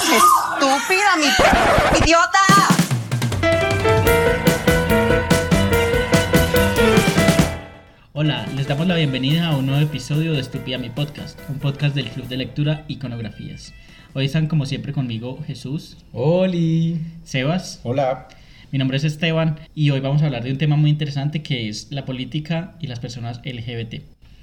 Estúpida, mi idiota. Hola, les damos la bienvenida a un nuevo episodio de Estúpida Mi Podcast, un podcast del Club de Lectura Iconografías. Hoy están como siempre conmigo Jesús, Oli. Sebas, Hola. mi nombre es Esteban y hoy vamos a hablar de un tema muy interesante que es la política y las personas LGBT.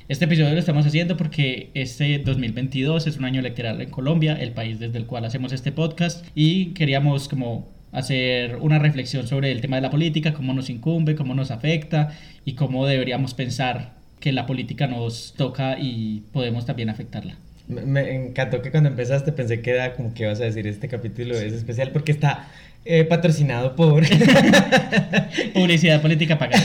Este episodio lo estamos haciendo porque este 2022 es un año electoral en Colombia, el país desde el cual hacemos este podcast y queríamos como hacer una reflexión sobre el tema de la política, cómo nos incumbe, cómo nos afecta y cómo deberíamos pensar que la política nos toca y podemos también afectarla. Me, me encantó que cuando empezaste pensé que era como que vas a decir este capítulo es especial porque está eh, patrocinado por... Publicidad política pagada.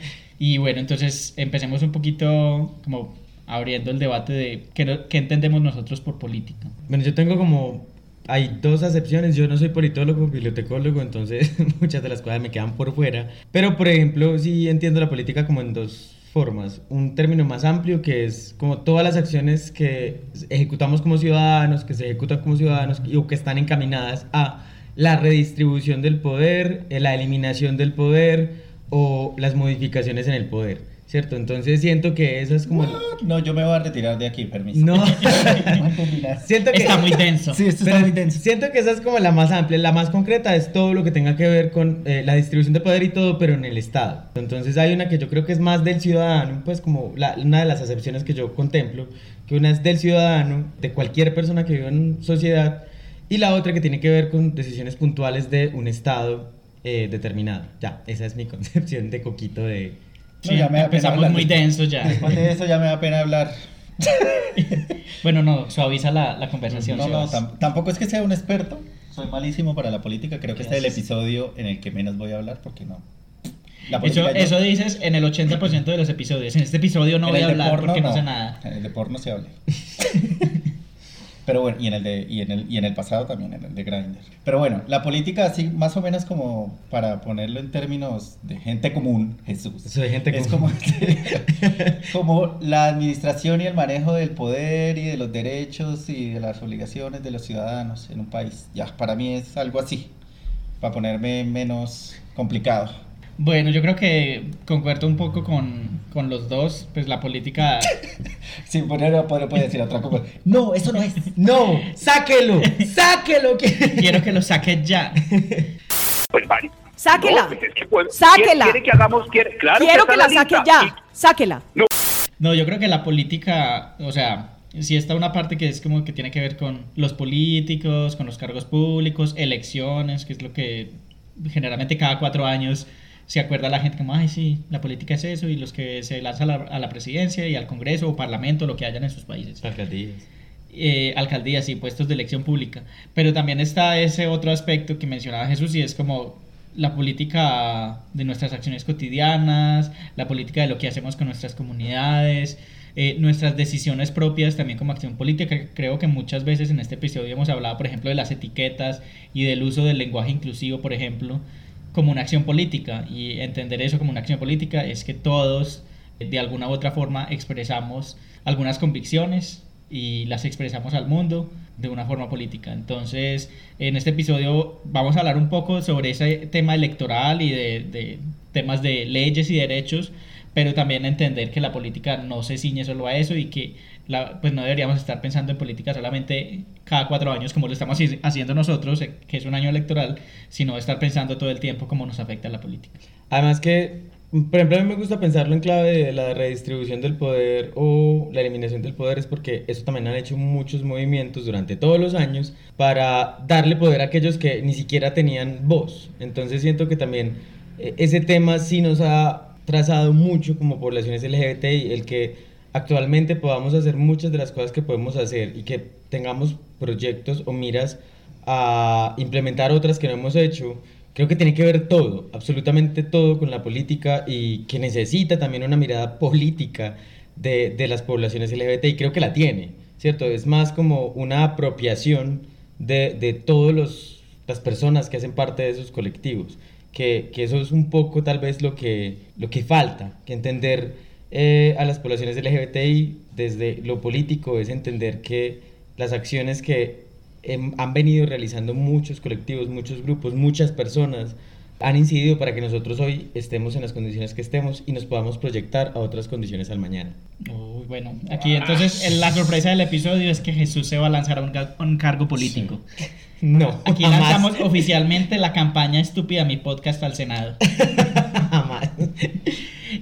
Y bueno, entonces empecemos un poquito como abriendo el debate de qué, qué entendemos nosotros por política. bueno, yo tengo como... Hay dos acepciones, yo no soy politólogo, bibliotecólogo, entonces muchas de las cosas me quedan por fuera. Pero, por ejemplo, sí entiendo la política como en dos formas. Un término más amplio que es como todas las acciones que ejecutamos como ciudadanos, que se ejecutan como ciudadanos y, o que están encaminadas a la redistribución del poder, eh, la eliminación del poder o las modificaciones en el poder, ¿cierto? Entonces siento que eso es como... No, yo me voy a retirar de aquí, permiso. No, siento que... Está muy denso. Sí, esto está muy denso. Siento que esa es como la más amplia, la más concreta es todo lo que tenga que ver con eh, la distribución de poder y todo, pero en el Estado. Entonces hay una que yo creo que es más del ciudadano, pues como la- una de las acepciones que yo contemplo, que una es del ciudadano, de cualquier persona que vive en sociedad, y la otra que tiene que ver con decisiones puntuales de un Estado eh, determinado. Ya, esa es mi concepción de coquito de... No, Sí, ya me da pena empezamos hablar. muy densos ya. Después de eso ya me da pena hablar. Bueno, no, suaviza la, la conversación. No, no, tam- tampoco es que sea un experto. Soy malísimo para la política. Creo que este es el episodio en el que menos voy a hablar porque no. La Eso, eso dices en el 80% de los episodios. En este episodio no en voy a hablar porno, porque no, no. sé nada. En el de porno se habla. Pero bueno, y en el de y en el y en el pasado también en el de Grindr. Pero bueno, la política así más o menos como para ponerlo en términos de gente común, Jesús. Soy gente es común. como como la administración y el manejo del poder y de los derechos y de las obligaciones de los ciudadanos en un país. Ya, para mí es algo así, para ponerme menos complicado. Bueno, yo creo que concuerdo un poco con, con los dos. Pues la política. Sin poner puede, puede decir otra cosa. No, eso no es. No, sáquelo, sáquelo. Que... Quiero que lo saques ya. Pues vale. Sáquela. No, pues es que puedo- Sáquela. ¿Quiere, quiere que hagamos? Quiere, claro Quiero que en la saque ya. Sáquela. No, yo creo que la política, o sea, sí está una parte que es como que tiene que ver con los políticos, con los cargos públicos, elecciones, que es lo que generalmente cada cuatro años se acuerda la gente como, ay, sí, la política es eso, y los que se lanzan a la, a la presidencia y al Congreso o Parlamento, lo que hayan en sus países. Alcaldías. eh, alcaldías y puestos de elección pública. Pero también está ese otro aspecto que mencionaba Jesús y es como la política de nuestras acciones cotidianas, la política de lo que hacemos con nuestras comunidades, eh, nuestras decisiones propias también como acción política. Creo que muchas veces en este episodio hemos hablado, por ejemplo, de las etiquetas y del uso del lenguaje inclusivo, por ejemplo, como una acción política. Y entender eso como una acción política es que todos, eh, de alguna u otra forma, expresamos algunas convicciones y las expresamos al mundo de una forma política. Entonces, en este episodio vamos a hablar un poco sobre ese tema electoral y de, de temas de leyes y derechos, pero también entender que la política no se ciñe solo a eso y que la- pues no deberíamos estar pensando en política solamente cada cuatro años como lo estamos haci- haciendo nosotros, eh, que es un año electoral, sino estar pensando todo el tiempo cómo nos afecta la política. Además que, por ejemplo, a mí me gusta pensarlo en clave de la redistribución del poder o la eliminación del poder, es porque eso también han hecho muchos movimientos durante todos los años para darle poder a aquellos que ni siquiera tenían voz. Entonces siento que también eh, ese tema sí nos ha trazado mucho como poblaciones LGBTI, el que actualmente podamos hacer muchas de las cosas que podemos hacer y que tengamos proyectos o miras a implementar otras que no hemos hecho, creo que tiene que ver todo, absolutamente todo con la política y que necesita también una mirada política de, de las poblaciones LGBT y creo que la tiene, ¿cierto? Es más como una apropiación de, de todas las personas que hacen parte de esos colectivos, que, que eso es un poco tal vez lo que, lo que falta, que entender eh, a las poblaciones LGBTI desde lo político es entender que las acciones que em, han venido realizando muchos colectivos, muchos grupos, muchas personas han incidido para que nosotros hoy estemos en las condiciones que estemos y nos podamos proyectar a otras condiciones al mañana. Uy, bueno, aquí entonces el- la sorpresa del episodio es que Jesús se va a lanzar a un, un cargo político. No, Aquí jamás. lanzamos oficialmente la campaña estúpida mi podcast al Senado. jamás.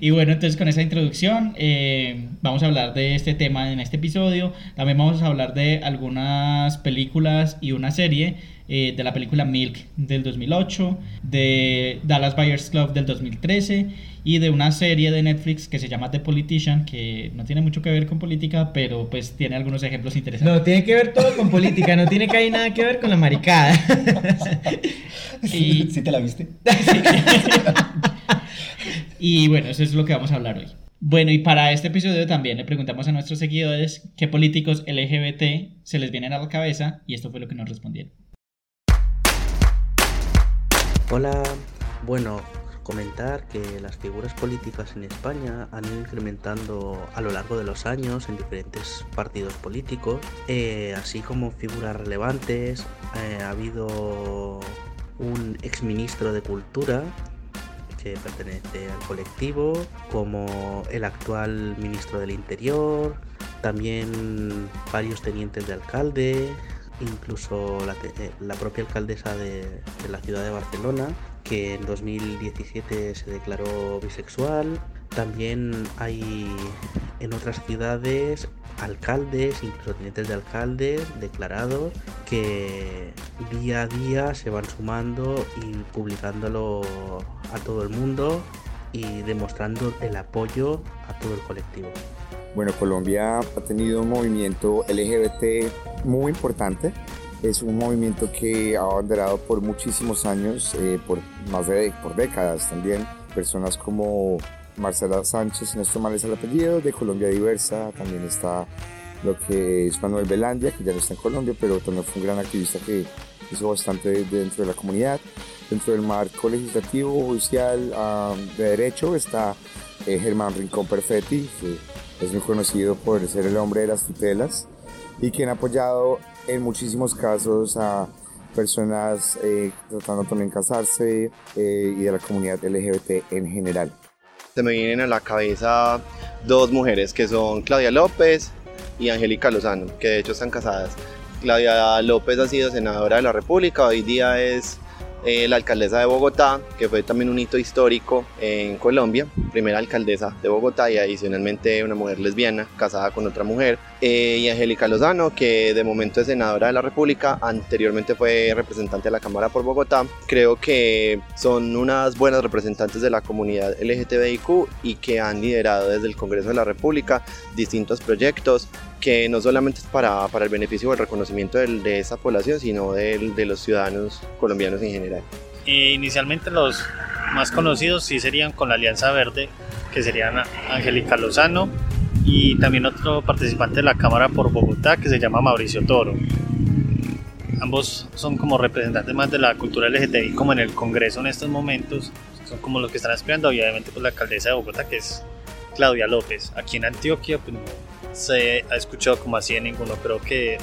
Y bueno, entonces con esa introducción eh, vamos a hablar de este tema en este episodio. También vamos a hablar de algunas películas y una serie. Eh, de la película Milk del 2008, de Dallas Buyers Club del 2013 y de una serie de Netflix que se llama The Politician, que no tiene mucho que ver con política, pero pues tiene algunos ejemplos interesantes. No, tiene que ver todo con política, no tiene que hay nada que ver con la maricada. Y- ¿Sí te la viste? Y bueno, eso es lo que vamos a hablar hoy. Bueno, y para este episodio también le preguntamos a nuestros seguidores qué políticos LGBT se les vienen a la cabeza y esto fue lo que nos respondieron. Hola, bueno, comentar que las figuras políticas en España han ido incrementando a lo largo de los años en diferentes partidos políticos, eh, así como figuras relevantes. eh, ha habido un exministro de Cultura que pertenece al colectivo, como el actual ministro del Interior, también varios tenientes de alcalde, incluso eh, la propia alcaldesa de, de la ciudad de Barcelona, que en 2017 se declaró bisexual. También hay en otras ciudades alcaldes, incluso tenientes de alcaldes declarados, que día a día se van sumando y publicándolo a todo el mundo y demostrando el apoyo a todo el colectivo. Bueno, Colombia ha tenido un movimiento LGBT muy importante. Es un movimiento que ha abanderado por muchísimos años, eh, por más de por décadas también. Personas como Marcela Sánchez, si no estoy mal es el apellido, de Colombia Diversa. También está lo que es Manuel Belandia, que ya no está en Colombia, pero también fue un gran activista que hizo bastante de- dentro de la comunidad. Dentro del marco legislativo, judicial, ah, de derecho está eh, Germán Rincón Perfetti, es muy conocido por ser el hombre de las tutelas y quien ha apoyado en muchísimos casos a personas eh, tratando también de casarse eh, y de la comunidad LGBT en general. Se me vienen a la cabeza dos mujeres que son Claudia López y Angélica Lozano, que de hecho están casadas. Claudia López ha sido senadora de la República, hoy día es eh, la alcaldesa de Bogotá, que fue también un hito histórico en Colombia, primera alcaldesa de Bogotá y adicionalmente una mujer lesbiana casada con otra mujer. Eh, y Angélica Lozano, que de momento es senadora de la República, anteriormente fue representante de la Cámara por Bogotá. Creo que son unas buenas representantes de la comunidad LGTBIQ y que han liderado desde el Congreso de la República distintos proyectos que no solamente es para, para el beneficio o el reconocimiento del- de esa población, sino del- de los ciudadanos colombianos en general. Inicialmente los más conocidos sí serían con la Alianza Verde, que serían Angélica Lozano y también otro participante de la Cámara por Bogotá que se llama Mauricio Toro. Ambos son como representantes más de la cultura LGTBI como en el Congreso en estos momentos, son como los que están aspirando obviamente pues la alcaldesa de Bogotá que es Claudia López. Aquí en Antioquia pues no se ha escuchado como así en ninguno, creo que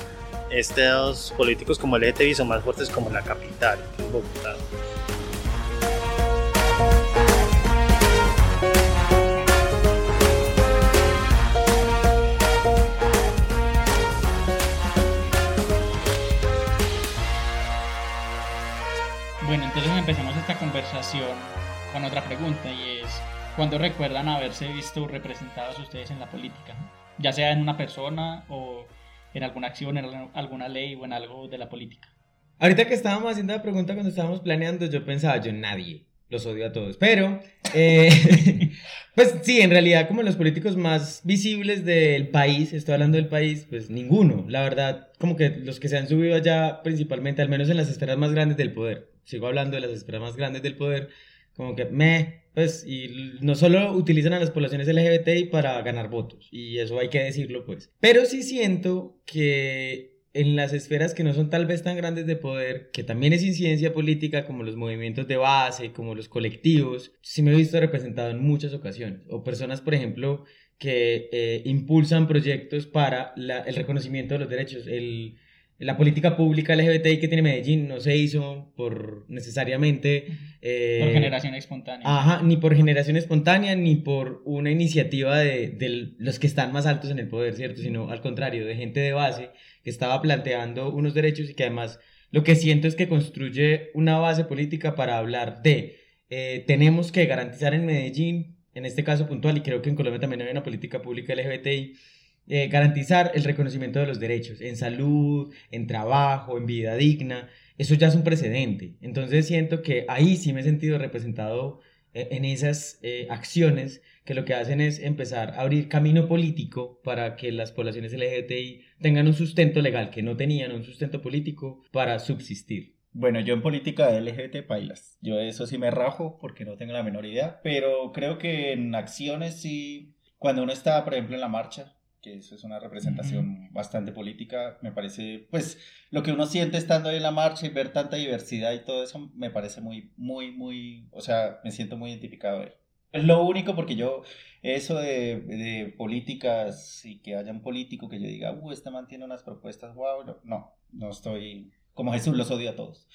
estos políticos como LGTBI son más fuertes como en la capital, es Bogotá. Bueno, entonces empezamos esta conversación con otra pregunta y es, ¿cuándo recuerdan haberse visto representados ustedes en la política? Ya sea en una persona o en alguna acción, en alguna ley o en algo de la política. Ahorita que estábamos haciendo la pregunta cuando estábamos planeando, yo pensaba, yo nadie, los odio a todos. Pero, eh, pues sí, en realidad como los políticos más visibles del país, estoy hablando del país, pues ninguno. La verdad, como que los que se han subido allá principalmente, al menos en las esferas más grandes del poder. Sigo hablando de las esferas más grandes del poder, como que me, pues, y no solo utilizan a las poblaciones LGBTI para ganar votos, y eso hay que decirlo, pues. Pero sí siento que en las esferas que no son tal vez tan grandes de poder, que también es incidencia política, como los movimientos de base, como los colectivos, sí me he visto representado en muchas ocasiones. O personas, por ejemplo, que eh, impulsan proyectos para la- el reconocimiento de los derechos. El, la política pública LGBTI que tiene Medellín no se hizo por necesariamente... Eh, por generación espontánea. Ajá, ni por generación espontánea, ni por una iniciativa de, de, los que están más altos en el poder, ¿cierto? Sino al contrario, de gente de base que estaba planteando unos derechos y que además lo que siento es que construye una base política para hablar de eh, tenemos que garantizar en Medellín, en este caso puntual, y creo que en Colombia también hay una política pública LGBTI, eh, garantizar el reconocimiento de los derechos en salud, en trabajo, en vida digna. Eso ya es un precedente. Entonces siento que ahí sí me he sentido representado eh, en esas eh, acciones que lo que hacen es empezar a abrir camino político para que las poblaciones LGBTI tengan un sustento legal que no tenían, un sustento político para subsistir. Bueno, yo en política de LGBT pailas. Yo eso sí me rajo porque no tengo la menor idea, pero creo que en acciones sí, cuando uno está, por ejemplo, en la marcha, que eso es una representación bastante política, me parece, pues lo que uno siente estando ahí en la marcha y ver tanta diversidad y todo eso, me parece muy, muy, muy, o sea, me siento muy identificado ahí. Es lo único porque yo, eso de, de políticas y que haya un político que yo diga, uh, este man tiene unas propuestas, wow, no, no, no estoy, como Jesús los odia a todos.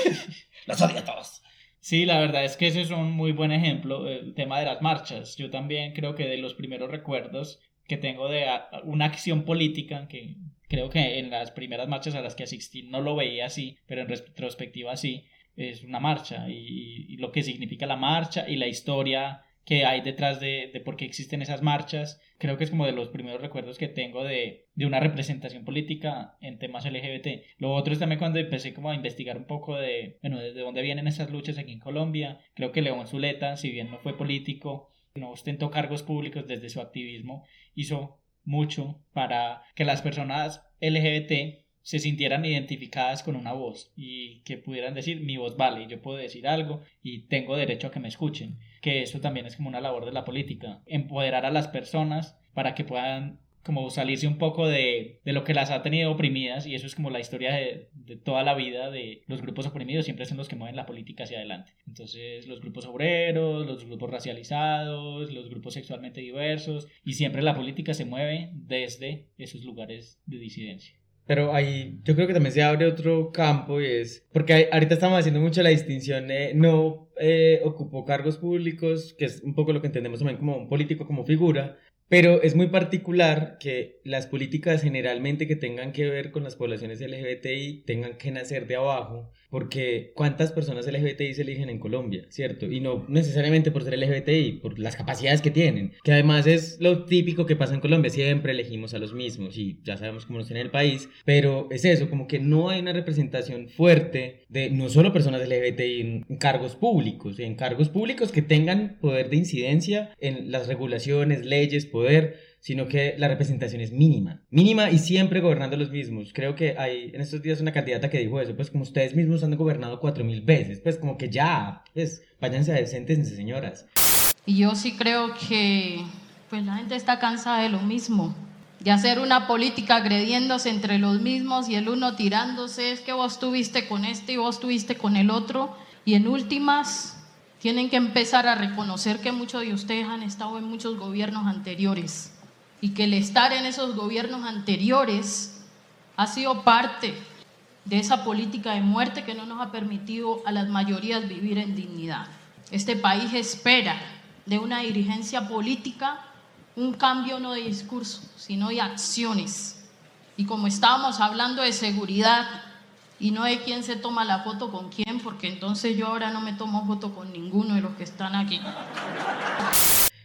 los odia a todos. Sí, la verdad es que ese es un muy buen ejemplo, el tema de las marchas. Yo también creo que de los primeros recuerdos que tengo de una acción política que creo que en las primeras marchas a las que asistí no lo veía así, pero en retrospectiva sí, es una marcha y, lo que significa la marcha y la historia que hay detrás de, de, por qué existen esas marchas. Creo que es como de los primeros recuerdos que tengo de, de, una representación política en temas LGBT. Lo otro es también cuando empecé como a investigar un poco de, bueno, desde dónde vienen esas luchas aquí en Colombia. Creo que León Zuleta, si bien no fue político, no ostentó cargos públicos desde su activismo, hizo mucho para que las personas LGBT se sintieran identificadas con una voz y que pudieran decir mi voz vale, yo puedo decir algo y tengo derecho a que me escuchen, que eso también es como una labor de la política, empoderar a las personas para que puedan como salirse un poco de, de, lo que las ha tenido oprimidas y eso es como la historia de, de, toda la vida de los grupos oprimidos siempre son los que mueven la política hacia adelante. Entonces los grupos obreros los grupos racializados los grupos sexualmente diversos y siempre la política se mueve desde esos lugares de disidencia. Pero ahí yo creo que también se abre otro campo y es, porque ahorita estamos haciendo mucho la distinción de no eh, ocupó cargos públicos, que es un poco lo que entendemos también como un político como figura, pero es muy particular que las políticas generalmente que tengan que ver con las poblaciones LGBTI tengan que nacer de abajo, porque cuántas personas LGBTI se eligen en Colombia, ¿cierto? Y no necesariamente por ser LGBTI, por las capacidades que tienen, que además es lo típico que pasa en Colombia, siempre elegimos a los mismos y ya sabemos cómo nos tiene el país, pero es eso, como que no hay una representación fuerte de no solo personas LGBTI en cargos públicos, en cargos públicos que tengan poder de incidencia en las regulaciones, leyes, sino que la representación es mínima. Mínima y siempre gobernando los mismos. Creo que hay en estos días una candidata que dijo eso, pues como ustedes mismos han gobernado cuatro mil veces, pues como que ya, pues váyanse a decentes, señoras. Y yo sí creo que pues la gente está cansada de lo mismo, de hacer una política agrediéndose entre los mismos y el uno tirándose, es que vos tuviste con este y vos tuviste con el otro, y en últimas tienen que empezar a reconocer que muchos de ustedes han estado en muchos gobiernos anteriores y que el estar en esos gobiernos anteriores ha sido parte de esa política de muerte que no nos ha permitido a las mayorías vivir en dignidad. Este país espera de una dirigencia política un cambio no de discurso, sino de acciones. Y como estábamos hablando de seguridad, y no de quién se toma la foto con quién, porque entonces yo ahora no me tomo foto con ninguno de los que están aquí.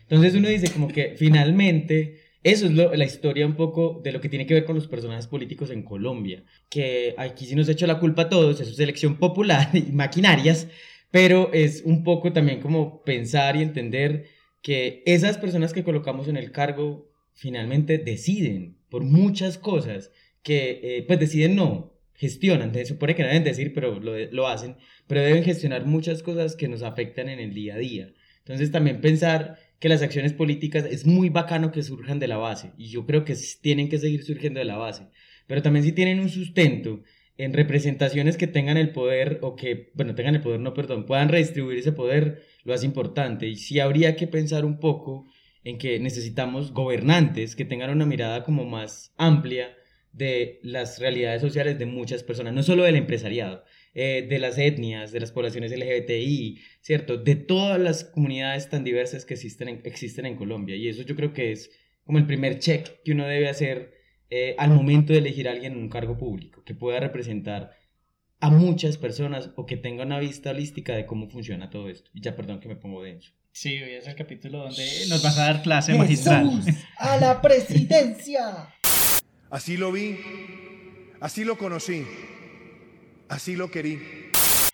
Entonces uno dice como que finalmente eso es la historia un poco de lo que tiene que ver con los personajes políticos en Colombia, que aquí sí nos hecho la culpa a todos, es elección popular y maquinarias, pero es un poco también como pensar y entender que esas personas que colocamos en el cargo finalmente deciden por muchas cosas, que eh, pues deciden no, gestionan, se supone que no deben decir, pero lo, hacen, pero deben gestionar muchas cosas que nos afectan en el día a día. Entonces también pensar que las acciones políticas es muy bacano que surjan de la base, y yo creo que tienen que seguir surgiendo de la base, pero también si tienen un sustento en representaciones que tengan el poder, o que, bueno, tengan el poder, no, perdón, puedan redistribuir ese poder, lo hace importante, y sí habría que pensar un poco en que necesitamos gobernantes que tengan una mirada como más amplia, de las realidades sociales de muchas personas, no solo del empresariado, eh, de las etnias, de las poblaciones LGBTI, ¿cierto? De todas las comunidades tan diversas que existen en, existen en Colombia. Y eso yo creo que es como el primer check que uno debe hacer eh, al momento de elegir a alguien en un cargo público, que pueda representar a muchas personas o que tenga una vista holística de cómo funciona todo esto. Y ya perdón que me pongo denso. Sí, hoy es el capítulo donde nos vas a dar clase magistral. ¡A la presidencia! Así lo vi, así lo conocí, así lo querí.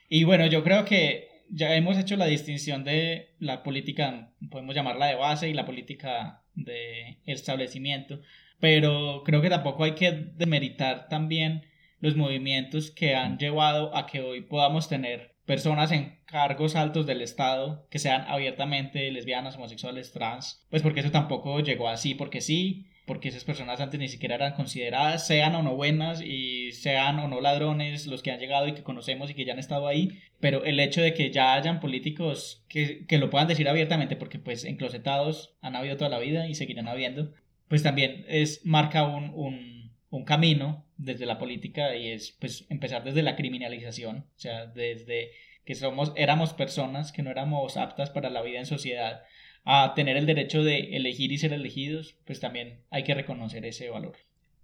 Y bueno, yo creo que ya hemos hecho la distinción de la política, podemos llamarla de base, y la política de establecimiento, pero creo que tampoco hay que demeritar también los movimientos que han llevado a que hoy podamos tener personas en cargos altos del Estado que sean abiertamente lesbianas, homosexuales, trans, pues porque eso tampoco llegó así, porque sí, porque esas personas antes ni siquiera eran consideradas, sean o no buenas y sean o no ladrones los que han llegado y que conocemos y que ya han estado ahí, pero el hecho de que ya hayan políticos que, que lo puedan decir abiertamente, porque pues enclosetados han habido toda la vida y seguirán habiendo, pues también es, marca un, un, un camino desde la política y es pues empezar desde la criminalización, o sea, desde que somos, éramos personas que no éramos aptas para la vida en sociedad, a tener el derecho de elegir y ser elegidos, pues también hay que reconocer ese valor.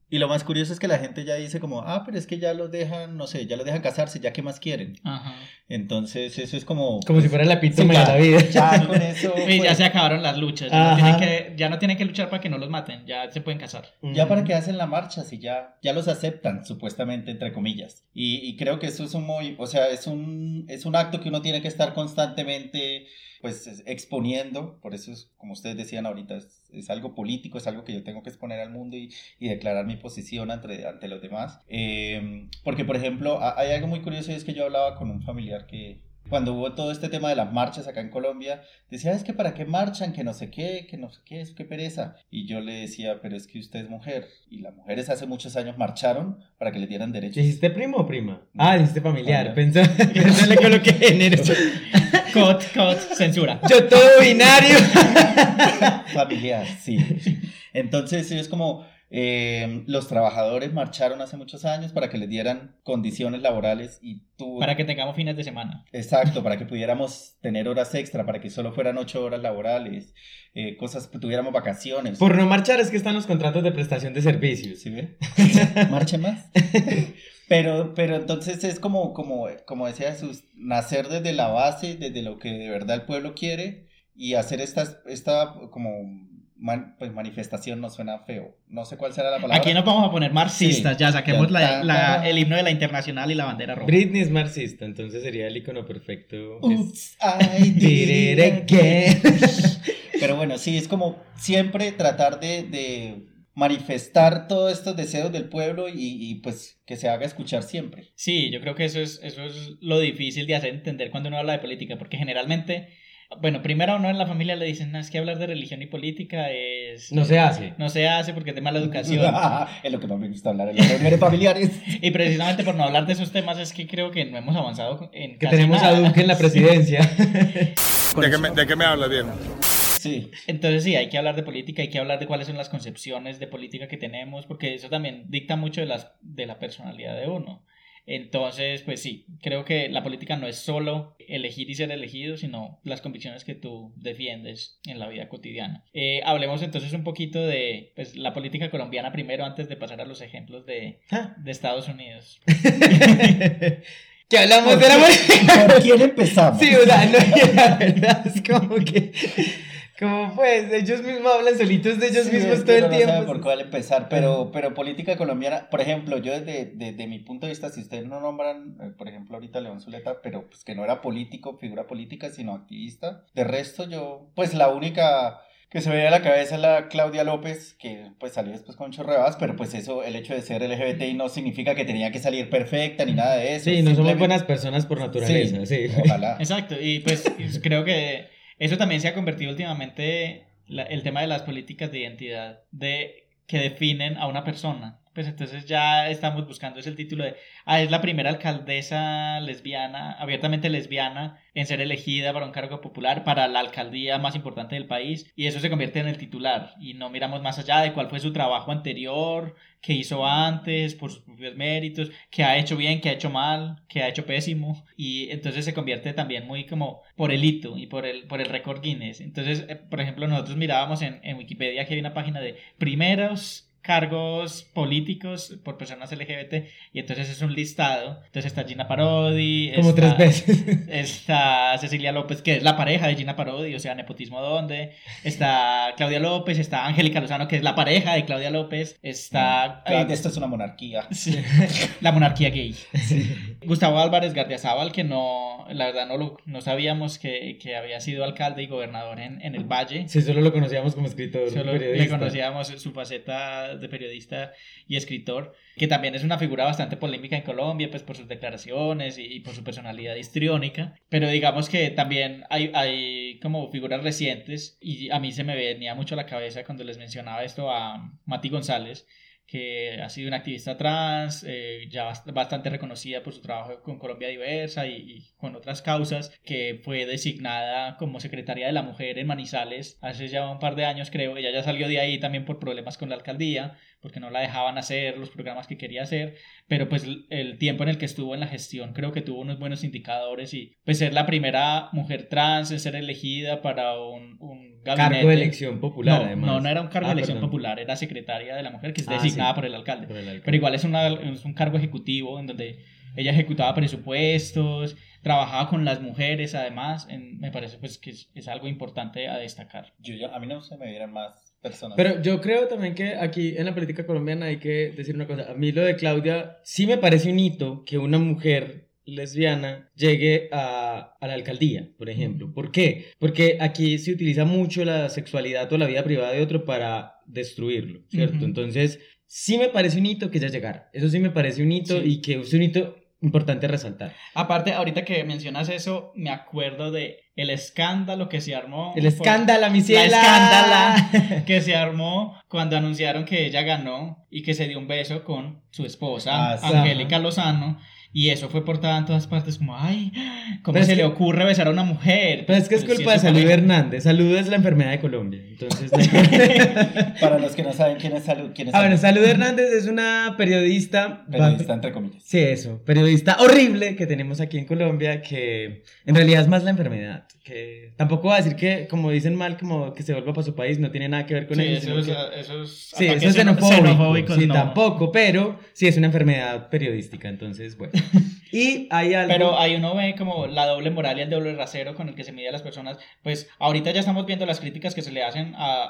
Y lo más curioso es que la gente ya dice como, ah, pero es que ya los dejan, no sé, ya los dejan casarse, ya qué más quieren. Ajá. Entonces eso es como... Como si fuera la epítome Sí, de la vida. Ya con eso... Y ya pues, se acabaron las luchas, ya no, tienen que, ya no tienen que luchar para que no los maten, ya se pueden casar. Ya para que hacen la marcha, si ya, ya los aceptan, supuestamente, entre comillas. Y, y creo que eso es un muy, o sea, es un, es un acto que uno tiene que estar constantemente, pues, es- exponiendo. Por eso es, como ustedes decían ahorita, es, algo político, es algo que yo tengo que exponer al mundo y, y declarar mi posición ante, ante los demás. Eh, porque, por ejemplo, ha- hay algo muy curioso y es que yo hablaba con un familiar que, cuando hubo todo este tema de las marchas acá en Colombia, decía, es que para qué marchan, que no sé qué, que no sé qué, eso qué pereza. Y yo le decía, pero es que usted es mujer. Y las mujeres hace muchos años marcharon para que les dieran derechos. ¿Dijiste primo o prima? Ah, dijiste familiar. Pensé, no le coloqué género. Cut, cut, censura. Yo todo binario. Familiar, sí. Entonces es como eh, los trabajadores marcharon hace muchos años para que les dieran condiciones laborales y tú... Para que tengamos fines de semana. Exacto, para que pudiéramos tener horas extra, para que solo fueran ocho horas laborales, eh, cosas, que tuviéramos vacaciones. Por no marchar es que están los contratos de prestación de servicios. ¿Sí ve? Marche más. Pero, pero entonces es como, como, como decía Jesús, nacer desde la base, desde lo que de verdad el pueblo quiere y hacer esta, esta como man- pues manifestación no suena feo. No sé cuál será la palabra. Aquí nos vamos a poner marxistas, Sí. ya saquemos la- Ya, la- ta- el himno de la internacional y la bandera roja. Britney es marxista, entonces sería el icono perfecto. Oops, I Did it again. Pero bueno, sí, es como siempre tratar de, de manifestar todos estos deseos del pueblo y, y, pues que se haga escuchar siempre. Sí, yo creo que eso es, eso es lo difícil de hacer entender cuando uno habla de política, porque generalmente, bueno, primero a uno en la familia le dicen, no, es que hablar de religión y política es... No se hace. No se hace porque es de mala educación. es lo que más me gusta hablar en las reuniones familiares. y precisamente por no hablar de esos temas es que creo que no hemos avanzado en Que casi tenemos a. Duque en la presidencia. ¿De qué me, de qué me hablas, viejo? Sí. Entonces sí, hay que hablar de política, hay que hablar de cuáles son las concepciones de política que tenemos, porque eso también dicta mucho de, las, de la personalidad de uno. Entonces, pues sí, creo que la política no es solo elegir y ser elegido, sino las convicciones que tú defiendes en la vida cotidiana. Eh, hablemos entonces un poquito de pues, la política colombiana primero, antes de pasar a los ejemplos de, de Estados Unidos. que hablamos de la ¿Por quién empezamos? Sí, o sea, no, la verdad es como que. Como pues, ellos mismos hablan solitos de ellos Sí, mismos es todo que el uno no tiempo. sabe por cuál empezar, pero, pero política colombiana, por ejemplo, yo desde, desde mi punto de vista, si ustedes no nombran, eh, por ejemplo, ahorita León Zuleta, pero pues que no era político, figura política, sino activista, de resto yo, pues la única que se me viene a la cabeza es la Claudia López, que pues salió después con chorrebas, pero pues eso, el hecho de ser LGBTI no significa que tenía que salir perfecta ni nada de eso. Sí, no somos buenas personas por naturaleza, sí. Ojalá. Exacto, y pues creo que eso también se ha convertido últimamente la- el tema de las políticas de identidad de que definen a una persona. Pues entonces ya estamos buscando ese título de, ah, es la primera alcaldesa lesbiana, abiertamente lesbiana, en ser elegida para un cargo popular para la alcaldía más importante del país, y eso se convierte en el titular, y no miramos más allá de cuál fue su trabajo anterior, qué hizo antes, por sus propios méritos, qué ha hecho bien, qué ha hecho mal, qué ha hecho pésimo, y entonces se convierte también muy como por el hito y por el, por el récord Guinness. Entonces, eh, por ejemplo, nosotros mirábamos en, en Wikipedia que hay una página de primeros cargos políticos por personas LGBT y entonces es un listado. Entonces está Gina Parodi. Como está, tres veces. Está Cecilia López, que es la pareja de Gina Parodi, o sea, nepotismo dónde. Está Claudia López, está Angélica Lozano, que es la pareja de Claudia López. Está... Ah, esto es una monarquía. Sí, la monarquía gay. Gustavo Álvarez Gardiazabal, que no, la verdad no, lo, no sabíamos que, que había sido alcalde y gobernador en, en el Valle. Sí, solo lo conocíamos como escritor. Solo periodista. le conocíamos su faceta de periodista y escritor, que también es una figura bastante polémica en Colombia, pues por sus declaraciones y, y por su personalidad histriónica, pero digamos que también hay, hay como figuras recientes y a mí se me venía mucho a la cabeza cuando les mencionaba esto a Mati González, que ha sido una activista trans, eh, ya bast bastante reconocida por su trabajo con Colombia Diversa y, con otras causas, que fue designada como secretaria de la mujer en Manizales hace ya un par de años creo, ella ya salió de ahí también por problemas con la alcaldía, porque no la dejaban hacer los programas que quería hacer, pero pues el tiempo en el que estuvo en la gestión creo que tuvo unos buenos indicadores y pues ser la primera mujer trans en ser elegida para un gabinete. Cargo de elección popular, no, además. No, no era un cargo ah, de elección perdón. popular, era secretaria de la mujer que es Ah, designada sí. por, el alcalde. Por el alcalde. Pero igual es, una, es un cargo ejecutivo en donde ella ejecutaba presupuestos, trabajaba con las mujeres además, en- me parece pues que es, es algo importante a destacar. Yo, yo- a mí no se me vieran más personas. Pero yo creo también que aquí en la política colombiana hay que decir una cosa. A mí lo de Claudia sí me parece un hito que una mujer lesbiana llegue a, a la alcaldía, por ejemplo. ¿Por qué? Porque aquí se utiliza mucho la sexualidad o la vida privada de otro para destruirlo, ¿cierto? Ujú. Entonces, sí me parece un hito que ella llegara. Eso sí me parece un hito Sí. y que es un hito importante resaltar. Aparte, ahorita que mencionas eso, me acuerdo de el escándalo que se armó. El escándalo, mi La ciela. escándala que se armó cuando anunciaron que ella ganó y que se dio un beso con su esposa, Ah. Angélica Lozano. Y eso fue portada en todas partes como, ay, ¿cómo Pero se que- le ocurre besar a una mujer? Pero es que es si culpa de Salud pareja- Hernández. Salud es la enfermedad de Colombia. Entonces, Para los que no saben quién es Salud, quién es A ver, Salud. Salud Hernández es una periodista. Periodista, entre comillas. Sí, eso. Periodista horrible que tenemos aquí en Colombia, que en realidad es más la enfermedad. Que tampoco va a decir que, como dicen mal, como que se vuelva para su país, no tiene nada que ver con Sí, eso sino es, que- eso es Sí, eso es xenofóbico. sí, no. tampoco, pero sí es una enfermedad periodística, entonces, bueno. Y hay algo. Pero ahí uno ve como la doble moral y el doble rasero con el que se mide a las personas. Pues ahorita ya estamos viendo las críticas que se le hacen a,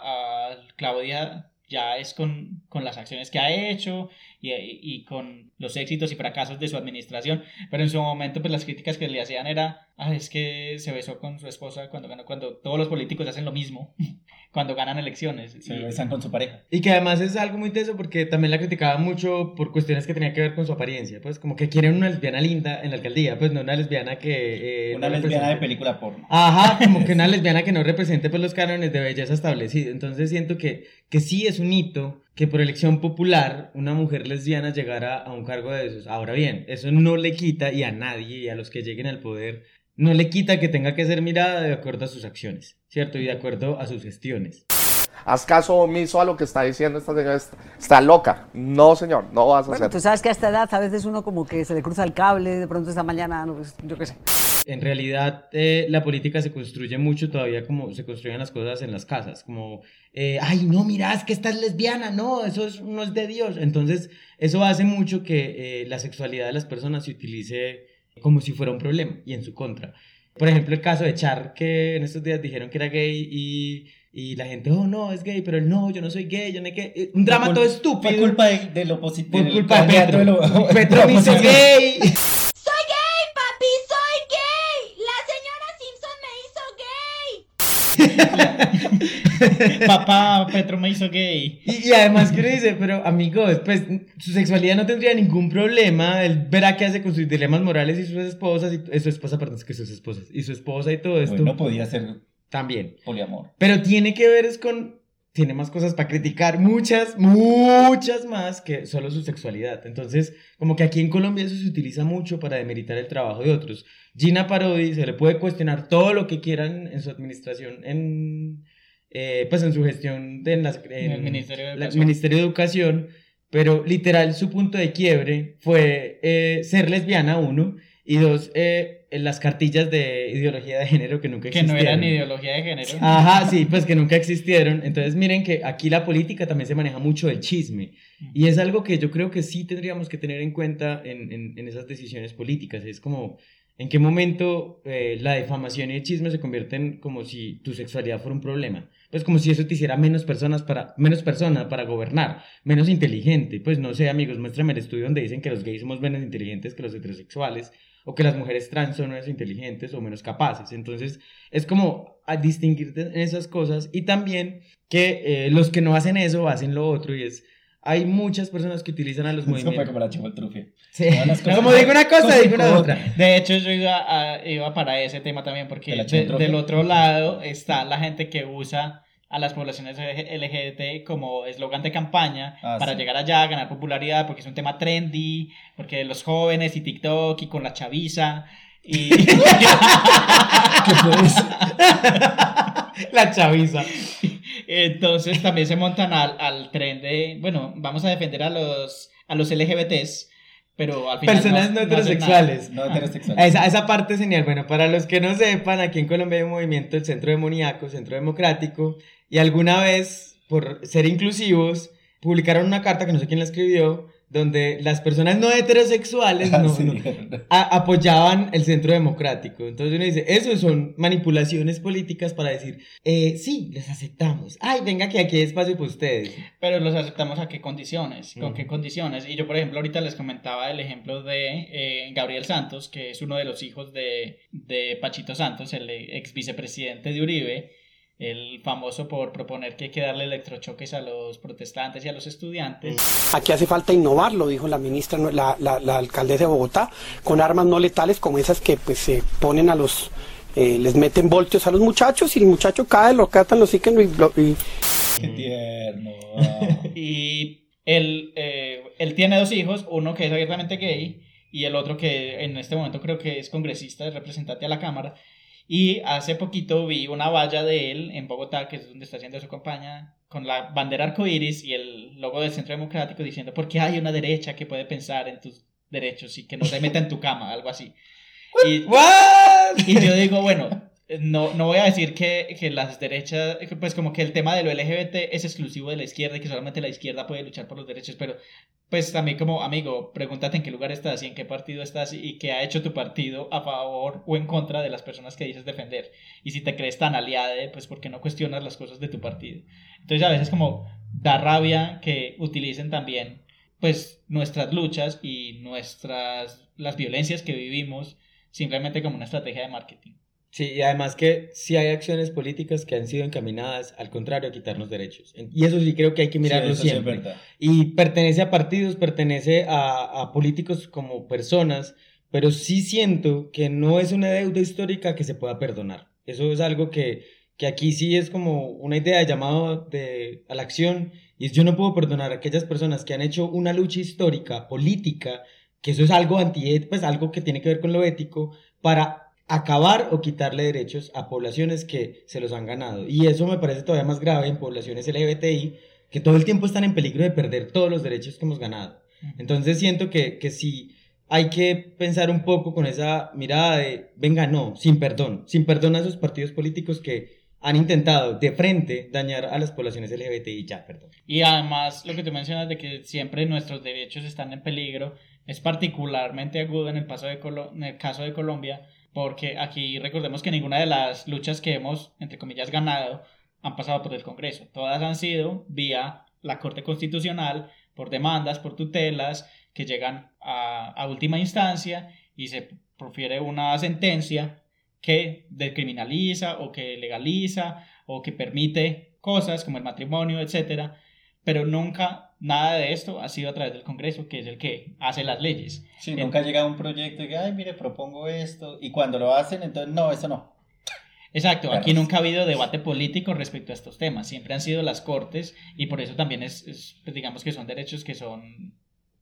a Claudia, ya es con, con las acciones que ha hecho y, y- con los éxitos y fracasos de su administración. Pero en su momento, pues las críticas que le hacían era, ah, es que se besó con su esposa cuando ganó, cuando todos los políticos hacen lo mismo, cuando ganan elecciones. Se Y- besan con su pareja. Y que además es algo muy teso porque también la criticaba mucho por cuestiones que tenían que ver con su apariencia. Pues como que quieren una lesbiana linda en la alcaldía, pues no una lesbiana que... eh, Una no lesbiana de represente- película porno. Ajá, como que una lesbiana que no represente pues los cánones de belleza establecidos. Entonces siento que, que sí es un hito que por elección popular una mujer lesbiana llegara a un cargo de esos. Ahora bien, eso no le quita y a nadie y a los que lleguen al poder no le quita que tenga que ser mirada de acuerdo a sus acciones, ¿cierto? Y de acuerdo a sus gestiones. Haz caso omiso a lo que está diciendo esta señora. Está, está loca. No, señor, no vas a Bueno, hacer. tú sabes que a esta edad a veces uno como que se le cruza el cable, de pronto esta mañana, no, pues, yo qué sé. En realidad, eh, la política se construye mucho todavía como se construyen las cosas en las casas, como, eh, ay, no, mira, es que estás lesbiana, no, eso es, no es de Dios. Entonces, eso hace mucho que eh, la sexualidad de las personas se utilice como si fuera un problema y en su contra. Por ejemplo, el caso de Char, que en estos días dijeron que era gay y, y la gente, oh, no, es gay, pero él no, yo no soy gay, yo no qué. Eh, Un drama todo estúpido. Fue culpa de, del opositor. Por culpa de Petro. Petro me hizo gay. ¡Soy gay, papi! ¡Soy gay! La señora Simpson me hizo gay. Papá, Petro me hizo gay. Y, y además que uno dice, pero amigo, pues su sexualidad no tendría ningún problema. Él verá qué hace con sus dilemas morales y sus esposas, y eh, su esposa, perdón, es que sus esposas, y su esposa y todo esto. Bueno, podía ser también. poliamor. Pero tiene que ver es con, tiene más cosas para criticar, muchas, muchas más que solo su sexualidad. Entonces, como que aquí en Colombia eso se utiliza mucho para demeritar el trabajo de otros. Gina Parodi se le puede cuestionar todo lo que quieran en su administración, en, eh, pues en su gestión de en las- en el Ministerio de la- Educación. Ministerio de Educación, pero literal su punto de quiebre fue eh, ser lesbiana, uno, y dos, eh, en las cartillas de ideología de género que nunca Que no existieron. eran ideología de género. Ajá, sí, pues que nunca existieron. Entonces miren que aquí la política también se maneja mucho del chisme. Y es algo que yo creo que sí tendríamos que tener en cuenta en, en- en esas decisiones políticas. Es como, ¿en qué momento eh, la difamación y el chisme se convierten como si tu sexualidad fuera un problema? Pues como si eso te hiciera menos personas para, menos persona para gobernar, menos inteligente. Pues no sé, amigos, muéstrame el estudio donde dicen que los gays somos menos inteligentes que los heterosexuales o que las mujeres trans son menos inteligentes o menos capaces. Entonces, es como a distinguir esas cosas y también que eh, los que no hacen eso hacen lo otro y es hay muchas personas que utilizan a los Eso movimientos. como la. Sí. Las cosas- Como digo una cosa, digo una otra. De hecho, yo iba, a- iba para ese tema también, porque ¿De del otro lado está la gente que usa a las poblaciones LGBT como eslogan de campaña Ah, para sí. llegar allá, ganar popularidad, porque es un tema trendy, porque los jóvenes y TikTok y con la chaviza. Y... La chaviza. Entonces también se montan al, al tren de, bueno, vamos a defender a los, a los LGBTs, pero al final... Personas no, hacen heterosexuales. No heterosexuales. Esa, esa parte es genial. Bueno, para los que no sepan, aquí en Colombia hay un movimiento, el Centro Demoníaco, Centro Democrático, y alguna vez, por ser inclusivos, publicaron una carta que no sé quién la escribió, donde las personas no heterosexuales Ah, no, sí. no- a- apoyaban el Centro Democrático. Entonces uno dice, eso son manipulaciones políticas para decir, eh, sí, les aceptamos. Ay, venga que aquí hay espacio para ustedes. Pero los aceptamos a qué condiciones, con Ujú. qué condiciones. Y yo, por ejemplo, ahorita les comentaba el ejemplo de eh, Gabriel Santos, que es uno de los hijos de, de Pachito Santos, el ex vicepresidente de Uribe, el famoso por proponer que hay que darle electrochoques a los protestantes y a los estudiantes. Aquí hace falta innovar, lo dijo la ministra, la, la, la alcaldesa de Bogotá, con armas no letales como esas que pues se ponen a los, eh, les meten voltios a los muchachos y el muchacho cae, lo catan, lo siguen y, lo- y- Qué tierno. Y él, eh, él tiene dos hijos, uno que es abiertamente gay y el otro que en este momento creo que es congresista, es representante a la Cámara. Y hace poquito vi una valla de él en Bogotá, que es donde está haciendo su campaña, con la bandera arcoíris y el logo del Centro Democrático diciendo, porque hay una derecha que puede pensar en tus derechos y que no se meta en tu cama, algo así. Y, y yo digo, bueno, no, no voy a decir que, que las derechas, pues como que el tema de lo LGBT es exclusivo de la izquierda y que solamente la izquierda puede luchar por los derechos, pero pues también como amigo, pregúntate en qué lugar estás y en qué partido estás y qué ha hecho tu partido a favor o en contra de las personas que dices defender. Y si te crees tan aliada, pues ¿por qué no cuestionas las cosas de tu partido? Entonces a veces como da rabia que utilicen también pues nuestras luchas y nuestras las violencias que vivimos simplemente como una estrategia de marketing. Sí, y además que sí hay acciones políticas que han sido encaminadas al contrario a quitarnos derechos. Y eso sí creo que hay que mirarlo sí siempre. y pertenece a partidos, pertenece a, a políticos como personas, pero sí siento que no es una deuda histórica que se pueda perdonar. Eso es algo que, que aquí sí es como una idea de llamado de, a la acción y yo no puedo perdonar a aquellas personas que han hecho una lucha histórica, política, que eso es algo anti pues algo que tiene que ver con lo ético, para acabar o quitarle derechos a poblaciones que se los han ganado. Y eso me parece todavía más grave en poblaciones LGBTI, que todo el tiempo están en peligro de perder todos los derechos que hemos ganado. Entonces siento que, que sí hay que pensar un poco con esa mirada de, venga, no, sin perdón, sin perdón a esos partidos políticos que han intentado de frente dañar a las poblaciones LGBTI, ya, perdón. Y además lo que tú mencionas de que siempre nuestros derechos están en peligro es particularmente agudo en el, paso de Colo- en el caso de Colombia, porque aquí recordemos que ninguna de las luchas que hemos, entre comillas, ganado han pasado por el Congreso. Todas han sido vía la Corte Constitucional, por demandas, por tutelas, que llegan a, última instancia y se profiere una sentencia que descriminaliza o que legaliza o que permite cosas como el matrimonio, etcétera, pero nunca nada de esto ha sido a través del Congreso, que es el que hace las leyes. Sí, nunca llega un proyecto y que, ay, mire, propongo esto. Y cuando lo hacen, entonces, no, eso no. Exacto, aquí nunca ha habido debate político respecto a estos temas, siempre han sido las cortes y por eso también es, es, pues, digamos que son derechos que son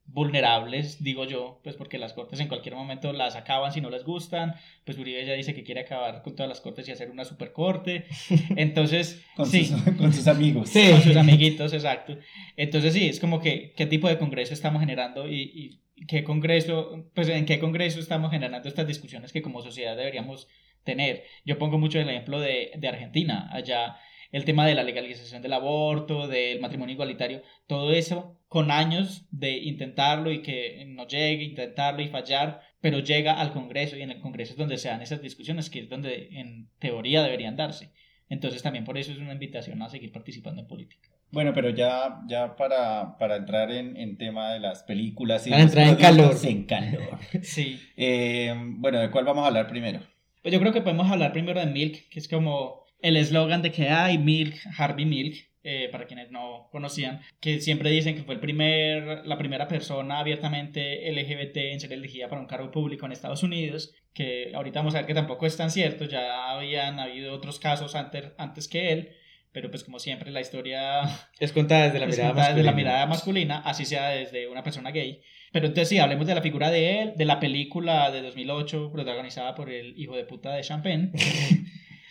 vulnerables, digo yo, pues porque las cortes en cualquier momento las acaban si no les gustan, pues Uribe ya dice que quiere acabar con todas las cortes y hacer una supercorte, entonces, Con, sí, sus, con sus amigos. Sí, con sus amiguitos, exacto. Entonces sí, es como que qué tipo de congreso estamos generando y, y qué congreso, pues en qué congreso estamos generando estas discusiones que como sociedad deberíamos tener. Yo pongo mucho el ejemplo de, de Argentina, allá el tema de la legalización del aborto, del matrimonio igualitario, todo eso con años de intentarlo y que no llegue, intentarlo y fallar, pero llega al Congreso y en el Congreso es donde se dan esas discusiones, que es donde en teoría deberían darse. Entonces también por eso es una invitación a seguir participando en política. Bueno, pero ya, ya para, para entrar en, en tema de las películas y Para entrar en calor. en calor. Sí. Eh, bueno, ¿de cuál vamos a hablar primero? Pues yo creo que podemos hablar primero de Milk, que es como el eslogan de que hay Milk, Harvey Milk, eh, para quienes no conocían, que siempre dicen que fue el primer, la primera persona abiertamente LGBT en ser elegida para un cargo público en Estados Unidos, que ahorita vamos a ver que tampoco es tan cierto, ya habían habido otros casos antes, antes que él, pero pues como siempre la historia Es contada desde la mirada contada desde la mirada masculina, así sea desde una persona gay. Pero entonces sí, hablemos de la figura de él, de la película de 2008 protagonizada por el hijo de puta de Champagne.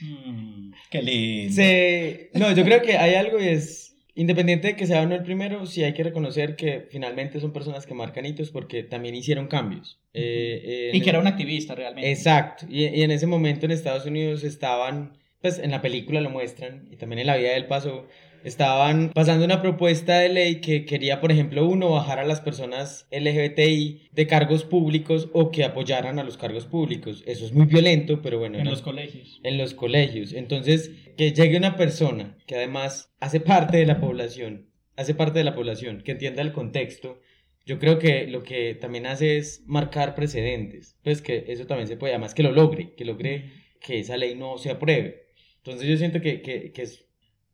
Mm, qué lindo. Se- No, yo creo que hay algo y es, independiente de que sea o no el primero, sí hay que reconocer que finalmente son personas que marcan hitos porque también hicieron cambios. Eh, eh, y que era un activista realmente. Exacto, y, y en ese momento en Estados Unidos estaban, pues en la película lo muestran, y también en la vida del paso, estaban pasando una propuesta de ley que quería, por ejemplo, uno, bajar a las personas LGBTI de cargos públicos o que apoyaran a los cargos públicos. Eso es muy violento, pero bueno. En los colegios. En los colegios. Entonces, que llegue una persona que además hace parte de la población, hace parte de la población, que entienda el contexto, yo creo que lo que también hace es marcar precedentes. Pues que eso también se puede, además que lo logre, que logre que esa ley no se apruebe. Entonces yo siento que, que, que es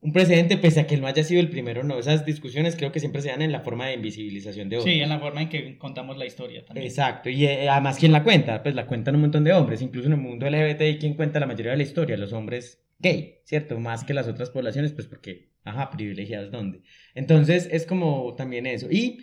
un precedente, pese a que él no haya sido el primero, no. Esas discusiones creo que siempre se dan en la forma de invisibilización de otros. Sí, en la forma en que contamos la historia también. Exacto, y eh, además, ¿quién la cuenta? Pues la cuentan un montón de hombres, incluso en el mundo LGBTI, ¿quién cuenta la mayoría de la historia? Los hombres gay, ¿cierto? Más que las otras poblaciones, pues porque, ajá, privilegiados, ¿dónde? Entonces, es como también eso. Y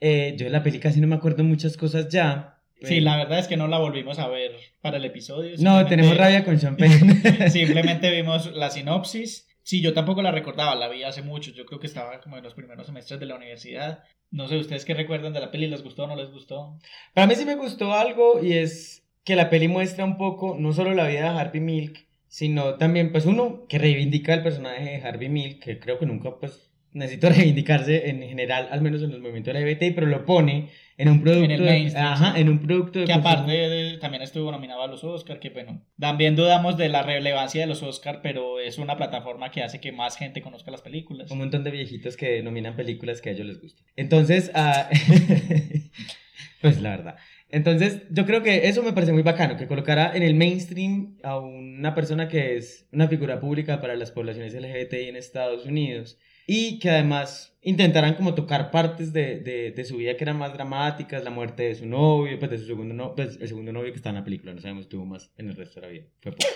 eh, yo de la peli casi no me acuerdo muchas cosas ya. Sí, la verdad es que no la volvimos a ver para el episodio. No, tenemos rabia con Champagne. Simplemente vimos la sinopsis. Sí, yo tampoco la recordaba, la vi hace mucho. Yo creo que estaba como en los primeros semestres de la universidad. No sé, ¿ustedes qué recuerdan de la peli? ¿Les gustó o no les gustó? Para mí sí me gustó algo y es que la peli muestra un poco no solo la vida de Harvey Milk, sino también, pues uno, que reivindica el personaje de Harvey Milk, que creo que nunca, pues, necesito reivindicarse en general, al menos en los movimientos LGBT, pero lo pone en un producto, En el mainstream, ajá, en un producto de Que consumo. aparte de- también estuvo nominado a los Oscar, que bueno, también dudamos de la relevancia de los Oscar, pero es una plataforma que hace que más gente conozca las películas. Un montón de viejitos que nominan películas que a ellos les gustan. Entonces, ah, pues la verdad. Entonces, yo creo que eso me parece muy bacano, que colocara en el mainstream a una persona que es una figura pública para las poblaciones LGBTI en Estados Unidos y que además intentaran como tocar partes de, de, de su vida que eran más dramáticas, la muerte de su novio, pues de su segundo novio, pues el segundo novio que está en la película, no sabemos, tuvo más en el resto de la vida. Fue poco.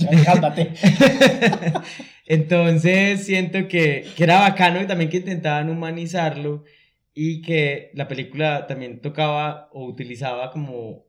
Entonces siento que, que era bacano y también que intentaban humanizarlo y que la película también tocaba o utilizaba como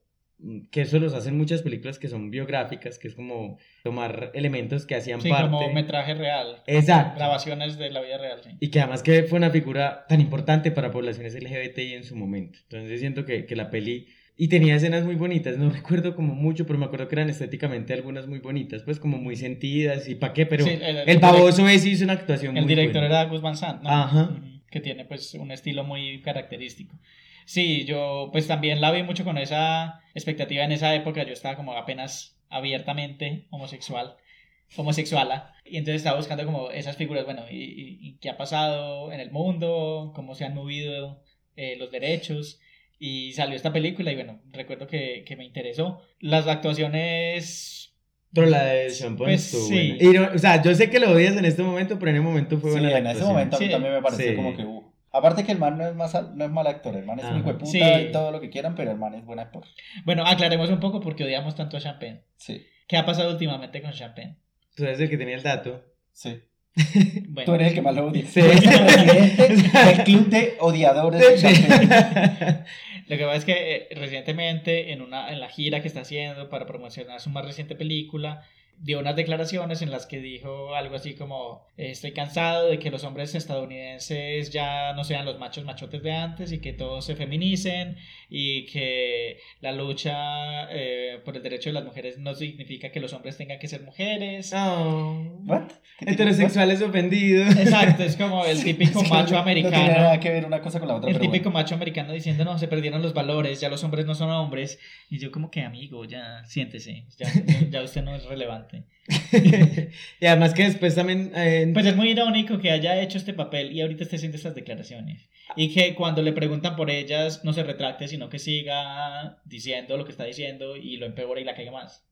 que eso los hacen muchas películas que son biográficas, que es como tomar elementos que hacían Sí, parte como metraje real. Exacto. Grabaciones de la vida real, sí. y que además que fue una figura tan importante para poblaciones LGBTI en su momento. Entonces siento que, que la peli y tenía escenas muy bonitas, no recuerdo como mucho, pero me acuerdo que eran estéticamente algunas muy bonitas, pues como muy sentidas y pa' qué, pero Sí, el, el- baboso ese hizo una actuación El muy director buena. era Gus Van Sant, ¿no? Ajá. Que tiene pues un estilo muy característico. Sí, yo pues también la vi mucho con esa expectativa en esa época. Yo estaba como apenas abiertamente homosexual, homosexuala. Y entonces estaba buscando como esas figuras, bueno, y, y- y qué ha pasado en el mundo, cómo se han movido eh, los derechos. Y salió esta película y bueno, recuerdo que, que me interesó. Las actuaciones... Pero la de Sean Penn Pues, estuvo sí. buena. Y no- o sea, yo sé que lo odias en este momento, pero en el momento fue Sí, buena la en ese momento a mí Sí. también me pareció Sí. como que uh. Aparte que el man no es, más, al- no es mal actor, el man es un Ajá. hijo de puta Sí. y todo lo que quieran, pero el man es buen actor. Bueno, aclaremos un poco porque odiamos tanto a Champagne. Sí. ¿Qué ha pasado últimamente con Champagne? Tú eres el que tenía el dato. Sí. Bueno. Tú eres el que más lo odia. Sí. Tú eres el presidente del club de odiadores de Champagne. Lo que pasa es que eh, recientemente en, una, en la gira que está haciendo para promocionar su más reciente película, dio unas declaraciones en las que dijo algo así como eh, estoy cansado de que los hombres estadounidenses ya no sean los machos machotes de antes y que todos se feminicen y que la lucha eh, por el derecho de las mujeres no significa que los hombres tengan que ser mujeres. Oh. ¿What? ¿Qué tiene- Heterosexuales ofendidos. Exacto, es como el típico que macho no- americano. No tiene nada que ver una cosa con la otra. El típico bueno. macho americano diciendo, no, se perdieron los valores, ya los hombres no son hombres. Y yo como que, amigo, ya siéntese, ya, ya usted no es relevante. y además que después también... eh, Pues es muy irónico que haya hecho este papel y ahorita esté haciendo estas declaraciones. Y que cuando le preguntan por ellas no se retracte, sino que siga diciendo lo que está diciendo y lo empeora y la caiga más.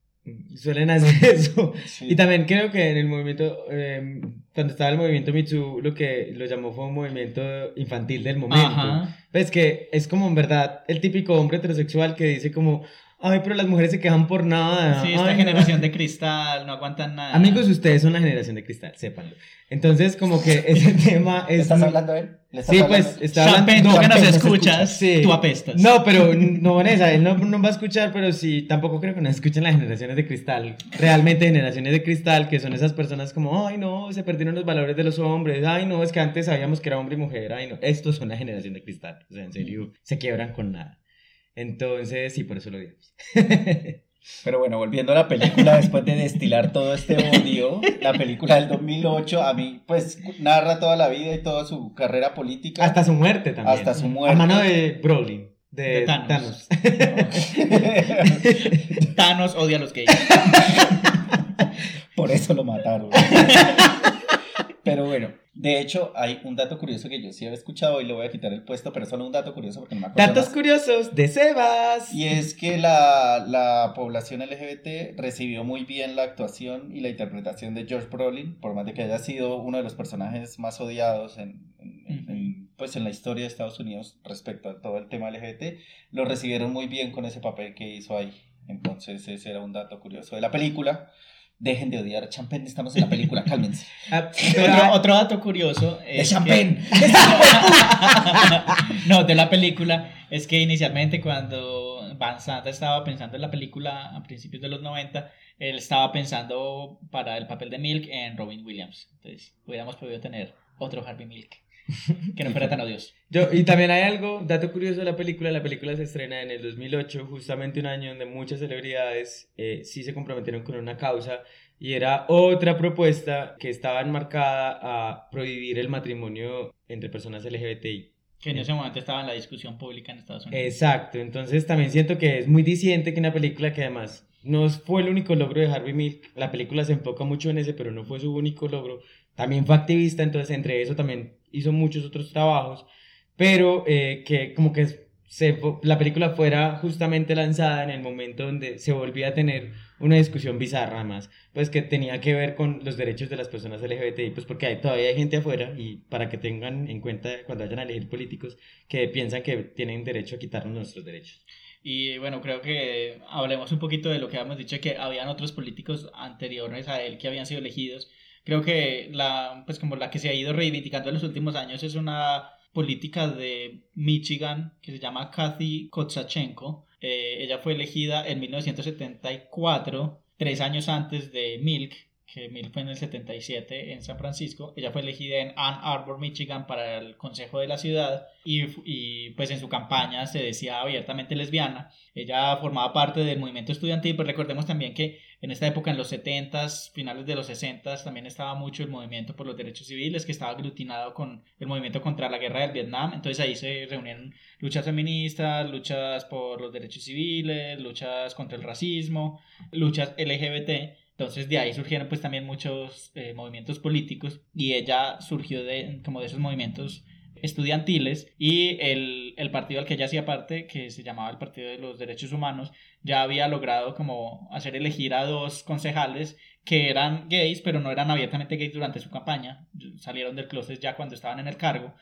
Suelen hacer eso. Sí. Y también creo que en el movimiento, eh, cuando estaba el movimiento Too, lo que lo llamó fue un movimiento infantil del momento. Ajá. Pues que es como en verdad el típico hombre heterosexual que dice como, ay, pero las mujeres se quejan por nada. Sí, esta Ay, no". generación de cristal no aguantan nada. Amigos, ustedes son la generación de cristal, sépanlo. Entonces, como que ese tema es... ¿Le estás hablando a él? ¿Le estás Sí, hablando? pues, está hablando... Champagne, tú que nos escuchas, Sí. tú apestas. No, pero no, Vanessa, él no, no va a escuchar, pero sí, tampoco creo que nos escuchen las generaciones de cristal. Realmente generaciones de cristal, que son esas personas como, ay, no, se perdieron los valores de los hombres, ay, no, es que antes sabíamos que era hombre y mujer, ay, no. Estos son la generación de cristal, o sea, en serio, se quiebran con nada. Entonces, sí, por eso lo odiamos. Pero bueno, volviendo a la película, después de destilar todo este odio, la película del 2008, a mí, pues, narra toda la vida y toda su carrera política. Hasta su muerte también. Hasta su muerte. A mano de Brolin, de, De Thanos. Thanos. Thanos odia a los gays. Por eso lo mataron. Pero bueno, de hecho, hay un dato curioso que yo sí había escuchado y le voy a quitar el puesto, pero es solo un dato curioso porque no me acuerdo. Datos más. curiosos de Sebas. Y es que la, la población LGBT recibió muy bien la actuación y la interpretación de George Brolin, por más de que haya sido uno de los personajes más odiados en, en- en- en, pues en la historia de Estados Unidos respecto a todo el tema LGBT, lo recibieron muy bien con ese papel que hizo ahí. Entonces ese era un dato curioso de la película. Dejen de odiar a Champagne, estamos en la película, cálmense. Ah, Otro, otro dato curioso De es Champagne. que- no, de la película es que inicialmente cuando Van Sant estaba pensando en la película a principios de los 90, él estaba pensando para el papel de Milk en Robin Williams. Entonces, hubiéramos podido tener otro Harvey Milk que no fuera tan odioso. Yo, y también hay algo, dato curioso de la película, la película se estrena en el 2008, justamente un año donde muchas celebridades eh, sí se comprometieron con una causa y era otra propuesta que estaba enmarcada a prohibir el matrimonio entre personas LGBTI. Que en ese momento estaba en la discusión pública en Estados Unidos. Exacto, entonces también siento que es muy diciente que una película que además no fue el único logro de Harvey Milk, la película se enfoca mucho en ese, pero no fue su único logro, también fue activista, entonces entre eso también hizo muchos otros trabajos, pero eh, que como que se, la película fuera justamente lanzada en el momento donde se volvía a tener una discusión bizarra más, pues que tenía que ver con los derechos de las personas LGBTI, pues porque hay, todavía hay gente afuera y para que tengan en cuenta cuando vayan a elegir políticos que piensan que tienen derecho a quitarnos nuestros derechos. Y bueno, creo que hablemos un poquito de lo que habíamos dicho, que habían otros políticos anteriores a él que habían sido elegidos. Creo que la, pues como la que se ha ido reivindicando en los últimos años es una política de Michigan que se llama Kathy Kotsachenko. Eh, ella fue elegida en 1974, tres años antes de Milk, que Milk fue en el 77 en San Francisco. Ella fue elegida en Ann Arbor, Michigan, para el consejo de la ciudad y, y, pues en su campaña se decía abiertamente lesbiana. Ella formaba parte del movimiento estudiantil, pues recordemos también que en esta época, en los 70s, finales de los 60s, también estaba mucho el movimiento por los derechos civiles, que estaba aglutinado con el movimiento contra la guerra del Vietnam. Entonces ahí se reunieron luchas feministas, luchas por los derechos civiles, luchas contra el racismo, luchas LGBT. Entonces de ahí surgieron pues también muchos eh, movimientos políticos y ella surgió de como de esos movimientos estudiantiles y el, el partido al que ella hacía parte, que se llamaba el Partido de los Derechos Humanos, ya había logrado como hacer elegir a dos concejales que eran gays, pero no eran abiertamente gays durante su campaña, salieron del closet ya cuando estaban en el cargo,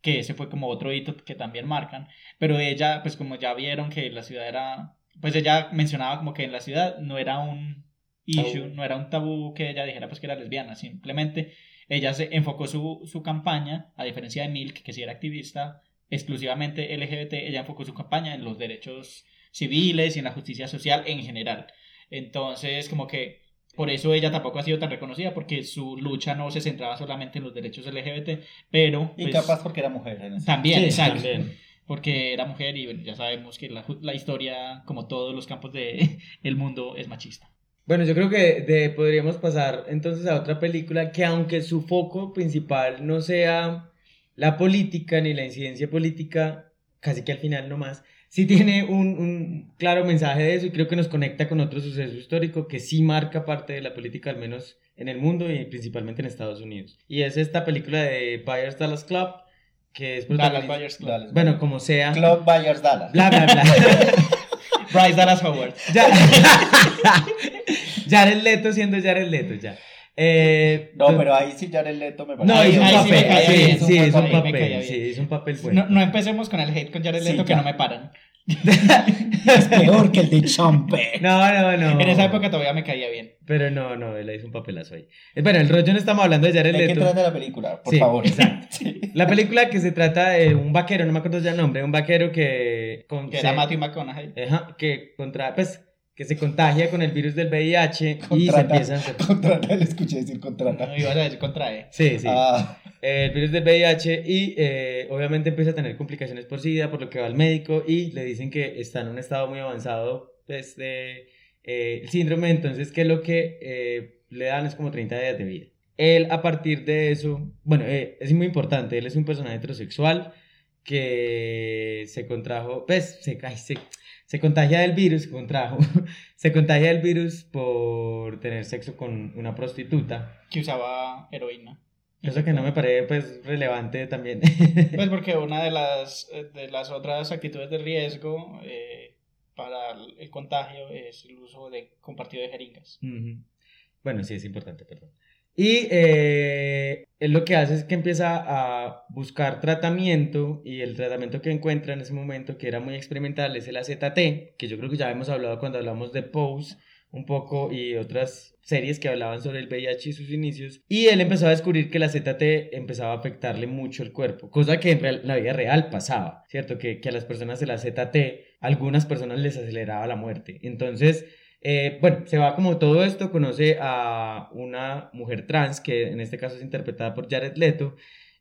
que ese fue como otro hito que también marcan, pero ella, pues como ya vieron que la ciudad era, pues ella mencionaba como que en la ciudad no era un issue, no era un tabú que ella dijera pues que era lesbiana, simplemente ella se enfocó su, su campaña, a diferencia de Milk, que sí era activista, exclusivamente LGBT, ella enfocó su campaña en los derechos civiles y en la justicia social en general. Entonces, como que por eso ella tampoco ha sido tan reconocida, porque su lucha no se centraba solamente en los derechos LGBT, pero... Y pues, capaz porque era mujer. En También, Sí, exacto. también. Porque era mujer y bueno, ya sabemos que la, la historia, como todos los campos del el mundo, es machista. Bueno, yo creo que de- podríamos pasar entonces a otra película que aunque su foco principal no sea la política ni la incidencia política, casi que al final nomás, sí tiene un, un claro mensaje de eso y creo que nos conecta con otro suceso histórico que sí marca parte de la política, al menos en el mundo y principalmente en Estados Unidos. Y es esta película de Buyers Dallas Club, que es Dallas Buyers Club. Dallas Bueno, como sea. Club Bayers Dallas. Bla, bla, bla. Bryce Dallas Howard. Ya. Jared Leto siendo Jared Leto, ya. Eh, No, pero ahí sí Jared Leto me No, parece- hizo un ahí sí papel, es un papel, sí, hizo un papel bueno. No, no empecemos con el hate con Jared Sí, Leto, que ya. no me paran. Es peor que el de Champe. No, no, no. En esa época todavía me caía bien. Pero no, no, él hizo un papelazo ahí. Eh, Bueno, el rollo no estamos hablando de Jared ¿De qué Leto. trata la película? Por Sí, favor. exacto. La película que se trata de un vaquero, no me acuerdo ya el nombre, un vaquero que... Con, Que se- era Matthew McConaughey. Ajá, que contra, pues, que se contagia con el virus del VIH y se Contrata. empieza a hacer... Contrata, le escuché decir contrata. No ibas a decir contrae. Sí, sí. Ah, el virus del VIH y eh, obviamente empieza a tener complicaciones por SIDA, por lo que va al médico y le dicen que está en un estado muy avanzado pues, de eh, el síndrome, entonces que lo que eh, le dan es como 30 días de vida. Él a partir de eso, bueno, eh, es muy importante, él es un personaje heterosexual que se contrajo, pues se, ay, se, se contagia del virus, contrajo, se contagia del virus por tener sexo con una prostituta. Que usaba heroína. Cosa que no me parece pues relevante también. Pues porque una de las, eh, de las otras actitudes de riesgo eh, para el- contagio es el uso de compartido de jeringas. Bueno, sí, es importante, perdón. Y eh, él lo que hace es que empieza a buscar tratamiento y el tratamiento que encuentra en ese momento, que era muy experimental, es el AZT, que yo creo que ya hemos hablado cuando hablamos de Pose un poco y otras series que hablaban sobre el VIH y sus inicios. Y él empezó a descubrir que el AZT empezaba a afectarle mucho el cuerpo, cosa que en la vida real pasaba, ¿cierto? Que, que a las personas el AZT, algunas personas les aceleraba la muerte. Entonces, eh, bueno, se va como todo esto, conoce a una mujer trans, que en este caso es interpretada por Jared Leto,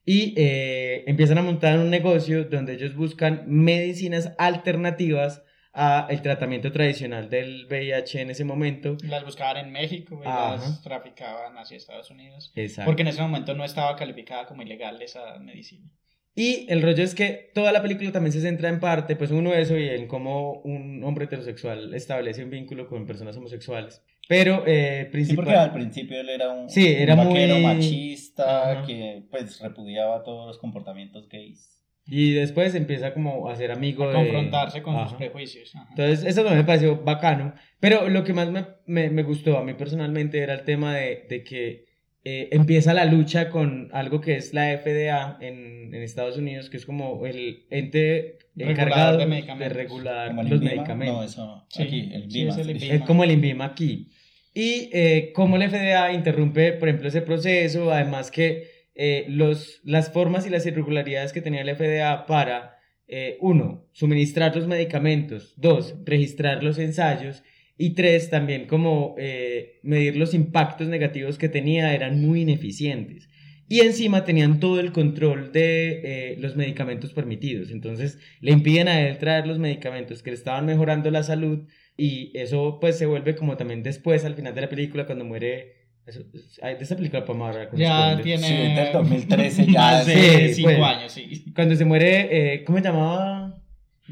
y eh, empiezan a montar un negocio donde ellos buscan medicinas alternativas a el tratamiento tradicional del VIH en ese momento. Las buscaban en México y Ajá. las traficaban hacia Estados Unidos. Exacto. Porque en ese momento no estaba calificada como ilegal esa medicina. Y el rollo es que toda la película también se centra en parte, pues uno eso y en cómo un hombre heterosexual establece un vínculo con personas homosexuales. Pero eh, sí, principal... porque al principio él era un, Sí, un era vaquero muy- machista Ajá. que pues repudiaba todos los comportamientos gays. Y después empieza como a ser amigo A de... confrontarse con sus Ajá. prejuicios. Ajá. Entonces, eso también me pareció bacano. Pero lo que más me, me, me gustó a mí personalmente era el tema de, de que eh, empieza la lucha con algo que es la FDA en, en Estados Unidos, que es como el ente encargado de de, regular Como el los INVIMA. medicamentos. No, eso no. Sí, Aquí, el sí, es el. INVIMA. Es como el INVIMA aquí. Y eh, cómo la FDA interrumpe, por ejemplo, ese proceso, además que eh, los, las formas y las irregularidades que tenía la FDA para, eh, uno, suministrar los medicamentos, dos, registrar los ensayos, y tres, también como eh, medir los impactos negativos que tenía, eran muy ineficientes. Y encima tenían todo el control de los medicamentos permitidos. Entonces le impiden a él traer los medicamentos que le estaban mejorando la salud y eso pues se vuelve como también después al final de la película cuando muere... de esa película podemos hablar con Ya spoilers. tiene Sí, del 2013 ya. más de Sí, cinco bueno. años, sí. Cuando se muere, eh, ¿cómo se llamaba?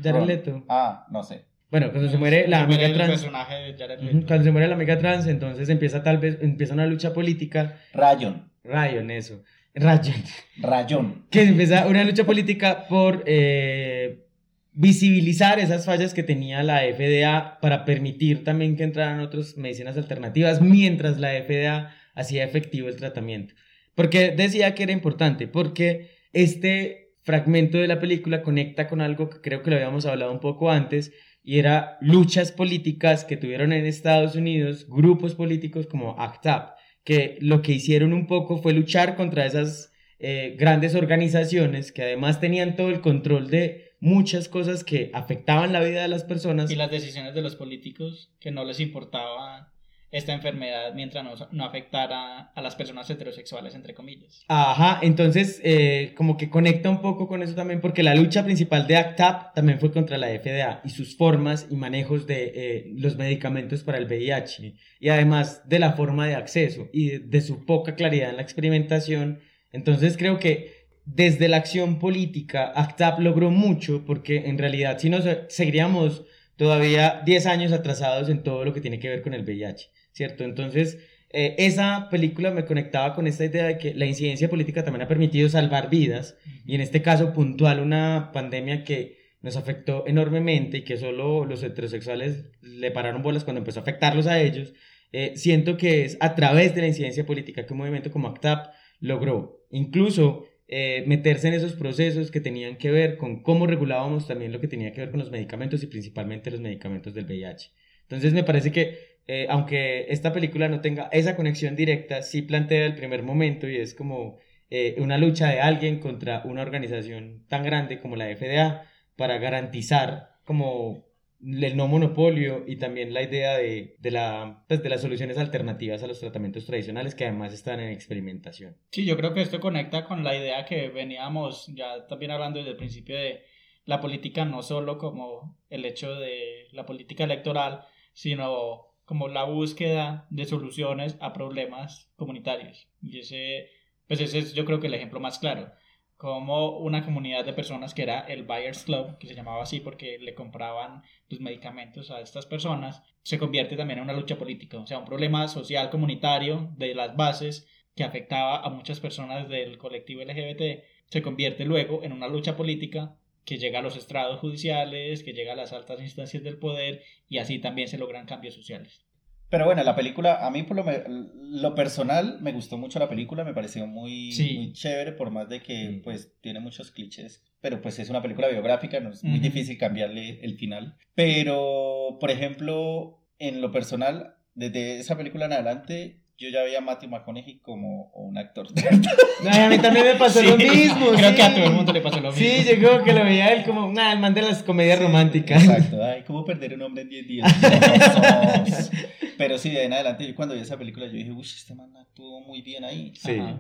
Jared. Leto. Ah, no sé. Bueno, cuando se muere la Se muere amiga el trans. personaje de Jared Ujú, Leto. Cuando se muere la amiga trans, entonces empieza tal vez, empieza una lucha política. Rayon. Ryan, eso. Ryan. Rayón. que empieza una lucha política por eh, visibilizar esas fallas que tenía la FDA para permitir también que entraran otras medicinas alternativas mientras la FDA hacía efectivo el tratamiento. Porque decía que era importante, porque este fragmento de la película conecta con algo que creo que lo habíamos hablado un poco antes, y era luchas políticas que tuvieron en Estados Unidos grupos políticos como ACT UP, que lo que hicieron un poco fue luchar contra esas eh, grandes organizaciones que además tenían todo el control de muchas cosas que afectaban la vida de las personas. Y las decisiones de los políticos que no les importaba esta enfermedad mientras no, no afectara a las personas heterosexuales, entre comillas. Ajá, entonces eh, como que conecta un poco con eso también porque la lucha principal de ACTAP también fue contra la FDA y sus formas y manejos de eh, los medicamentos para el VIH y además de la forma de acceso y de, de su poca claridad en la experimentación. Entonces creo que desde la acción política ACTAP logró mucho porque en realidad si nos seguiríamos todavía 10 años atrasados en todo lo que tiene que ver con el VIH. ¿cierto? Entonces, eh, esa película me conectaba con esta idea de que la incidencia política también ha permitido salvar vidas, y en este caso puntual una pandemia que nos afectó enormemente y que solo los heterosexuales le pararon bolas cuando empezó a afectarlos a ellos, eh, siento que es a través de la incidencia política que un movimiento como ACTAP logró incluso eh, meterse en esos procesos que tenían que ver con cómo regulábamos también lo que tenía que ver con los medicamentos y principalmente los medicamentos del VIH. Entonces me parece que eh, aunque esta película no tenga esa conexión directa, sí plantea el primer momento y es como eh, una lucha de alguien contra una organización tan grande como la FDA para garantizar como el no monopolio y también la idea de, de, la, pues, de las soluciones alternativas a los tratamientos tradicionales que además están en experimentación. Sí, yo creo que esto conecta con la idea que veníamos ya también hablando desde el principio de la política no solo como el hecho de la política electoral, sino como la búsqueda de soluciones a problemas comunitarios. Y ese, pues ese es yo creo que el ejemplo más claro. Como una comunidad de personas que era el Buyers Club, que se llamaba así porque le compraban los medicamentos a estas personas, se convierte también en una lucha política. O sea, un problema social comunitario de las bases que afectaba a muchas personas del colectivo LGBT, se convierte luego en una lucha política que llega a los estrados judiciales, que llega a las altas instancias del poder y así también se logran cambios sociales. Pero bueno, la película, a mí por lo, lo personal me gustó mucho la película, me pareció muy, muy chévere, por más de que pues tiene muchos clichés, pero pues es una película biográfica, no es muy difícil cambiarle el final. Pero, por ejemplo, en lo personal, desde esa película en adelante, yo ya veía a Matthew McConaughey como un actor. a mí también me pasó lo mismo. Creo sí. que a todo el mundo le pasó lo mismo. Sí, yo creo que lo veía él como nah, el man de las comedias Sí, románticas. Exacto. Ay, ¿cómo perder un hombre en 10 días? Pero sí, de ahí en adelante, yo cuando vi esa película, yo dije, uy, este man actuó muy bien ahí. Sí. Ajá.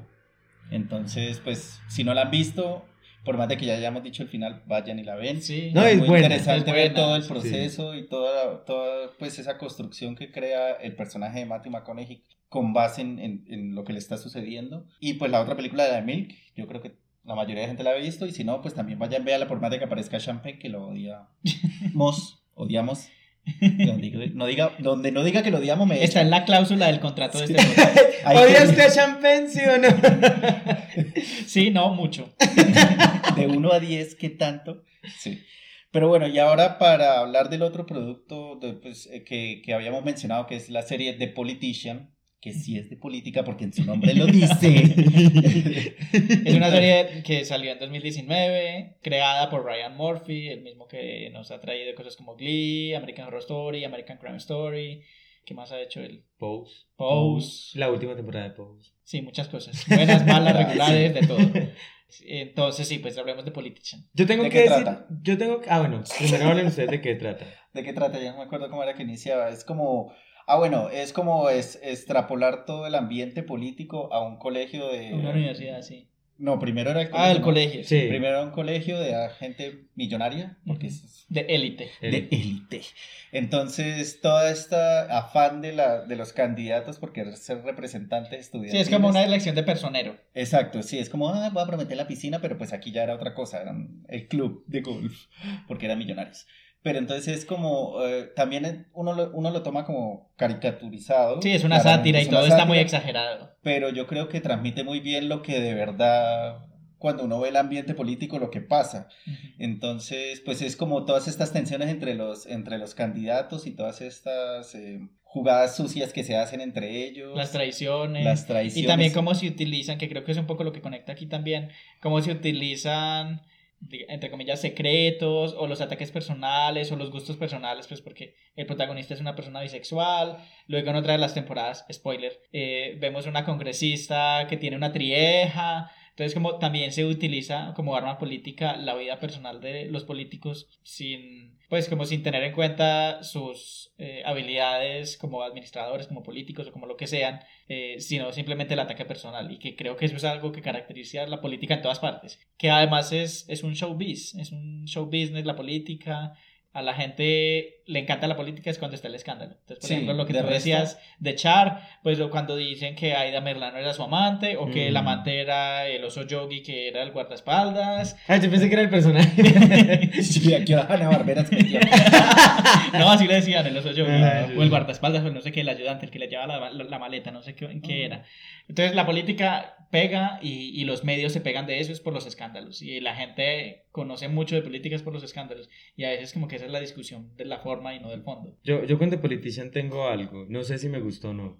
Entonces, pues, si no la han visto, por más de que ya hayamos dicho el final, vayan y la ven. Sí. No, es muy buena, interesante es ver buena, todo el sí. proceso y toda, toda pues, esa construcción que crea el personaje de Matthew McConaughey con base en, en, en lo que le está sucediendo. Y pues la otra película de The Milk, yo creo que la mayoría de gente la ha visto y si no, pues también vayan, véala por más de que aparezca Champagne, que lo odiamos, odiamos. Donde no diga, donde no diga que lo odiamos, me Está en la cláusula del contrato de Sí. este podcast. Ahí ¿Odia que- usted champagne, sí o no? Sí, no, mucho. de 1 a 10, ¿qué tanto? Sí. Pero bueno, y ahora para hablar del otro producto de, pues, eh, que, que habíamos mencionado, que es la serie The Politician, que sí es de política porque en su nombre lo dice. Es una serie que salió en 2019, creada por Ryan Murphy, el mismo que nos ha traído cosas como Glee, American Horror Story, American Crime Story. ¿Qué más ha hecho él? Pose. Pose. La última temporada de Pose. Sí, muchas cosas. Buenas, malas, regulares, de todo. Entonces, sí, pues hablemos de Politician. Yo tengo ¿De que qué decir, trata? yo tengo, ah bueno, primero hablen ustedes de qué trata. ¿De qué trata? Ya no me acuerdo cómo era que iniciaba. Es como... Ah, bueno, es como es, extrapolar todo el ambiente político a un colegio de... Una universidad, sí. No, primero era el Ah, el colegio. Sí. Primero era un colegio de gente millonaria, porque es De élite. de élite. Entonces, toda esta afán de, la, de los candidatos por querer ser representantes estudiantiles. Sí, es como una elección de personero. Exacto, sí, es como, ah, voy a prometer la piscina, pero pues aquí ya era otra cosa, era el club de golf, porque eran millonarios. Pero entonces es como, eh, también uno lo, uno lo toma como caricaturizado. Sí, es una sátira y una todo está muy sátira, exagerado. Pero yo creo que transmite muy bien lo que de verdad, cuando uno ve el ambiente político, lo que pasa. Entonces, pues es como todas estas tensiones entre los, entre los candidatos y todas estas eh, jugadas sucias que se hacen entre ellos. Las traiciones. Las traiciones. Y también cómo se utilizan, que creo que es un poco lo que conecta aquí también, cómo se utilizan entre comillas, secretos, o los ataques personales, o los gustos personales, pues porque el protagonista es una persona bisexual. Luego en otra de las temporadas, spoiler, eh, vemos una congresista que tiene una trieja. Entonces, como también se utiliza como arma política la vida personal de los políticos sin, pues, como sin tener en cuenta sus eh, habilidades como administradores, como políticos o como lo que sean, eh, sino simplemente el ataque personal. Y que creo que eso es algo que caracteriza la política en todas partes. Que además es, es un showbiz, es un show business la política. A la gente le encanta la política es cuando está el escándalo. Entonces, por Sí, ejemplo, lo que de tú resto- decías de Char, pues cuando dicen que Aida Merlano era su amante, o que el Mm. amante era el oso yogi que era el guardaespaldas. Ah, yo pensé que era el personaje. Sí, aquí Ana Barbera se metió. No, así le decían el oso yogi. Ah, sí, o el guardaespaldas, o no sé qué, el ayudante, el que le lleva la, la- la maleta, no sé qué, en qué era. Entonces la política pega y, y los medios se pegan de eso es por los escándalos. Y la gente conoce mucho de políticas por los escándalos. Y a veces como que esa es la discusión de la forma y no del fondo. Yo, yo con The Politician tengo algo. No sé si me gustó o no.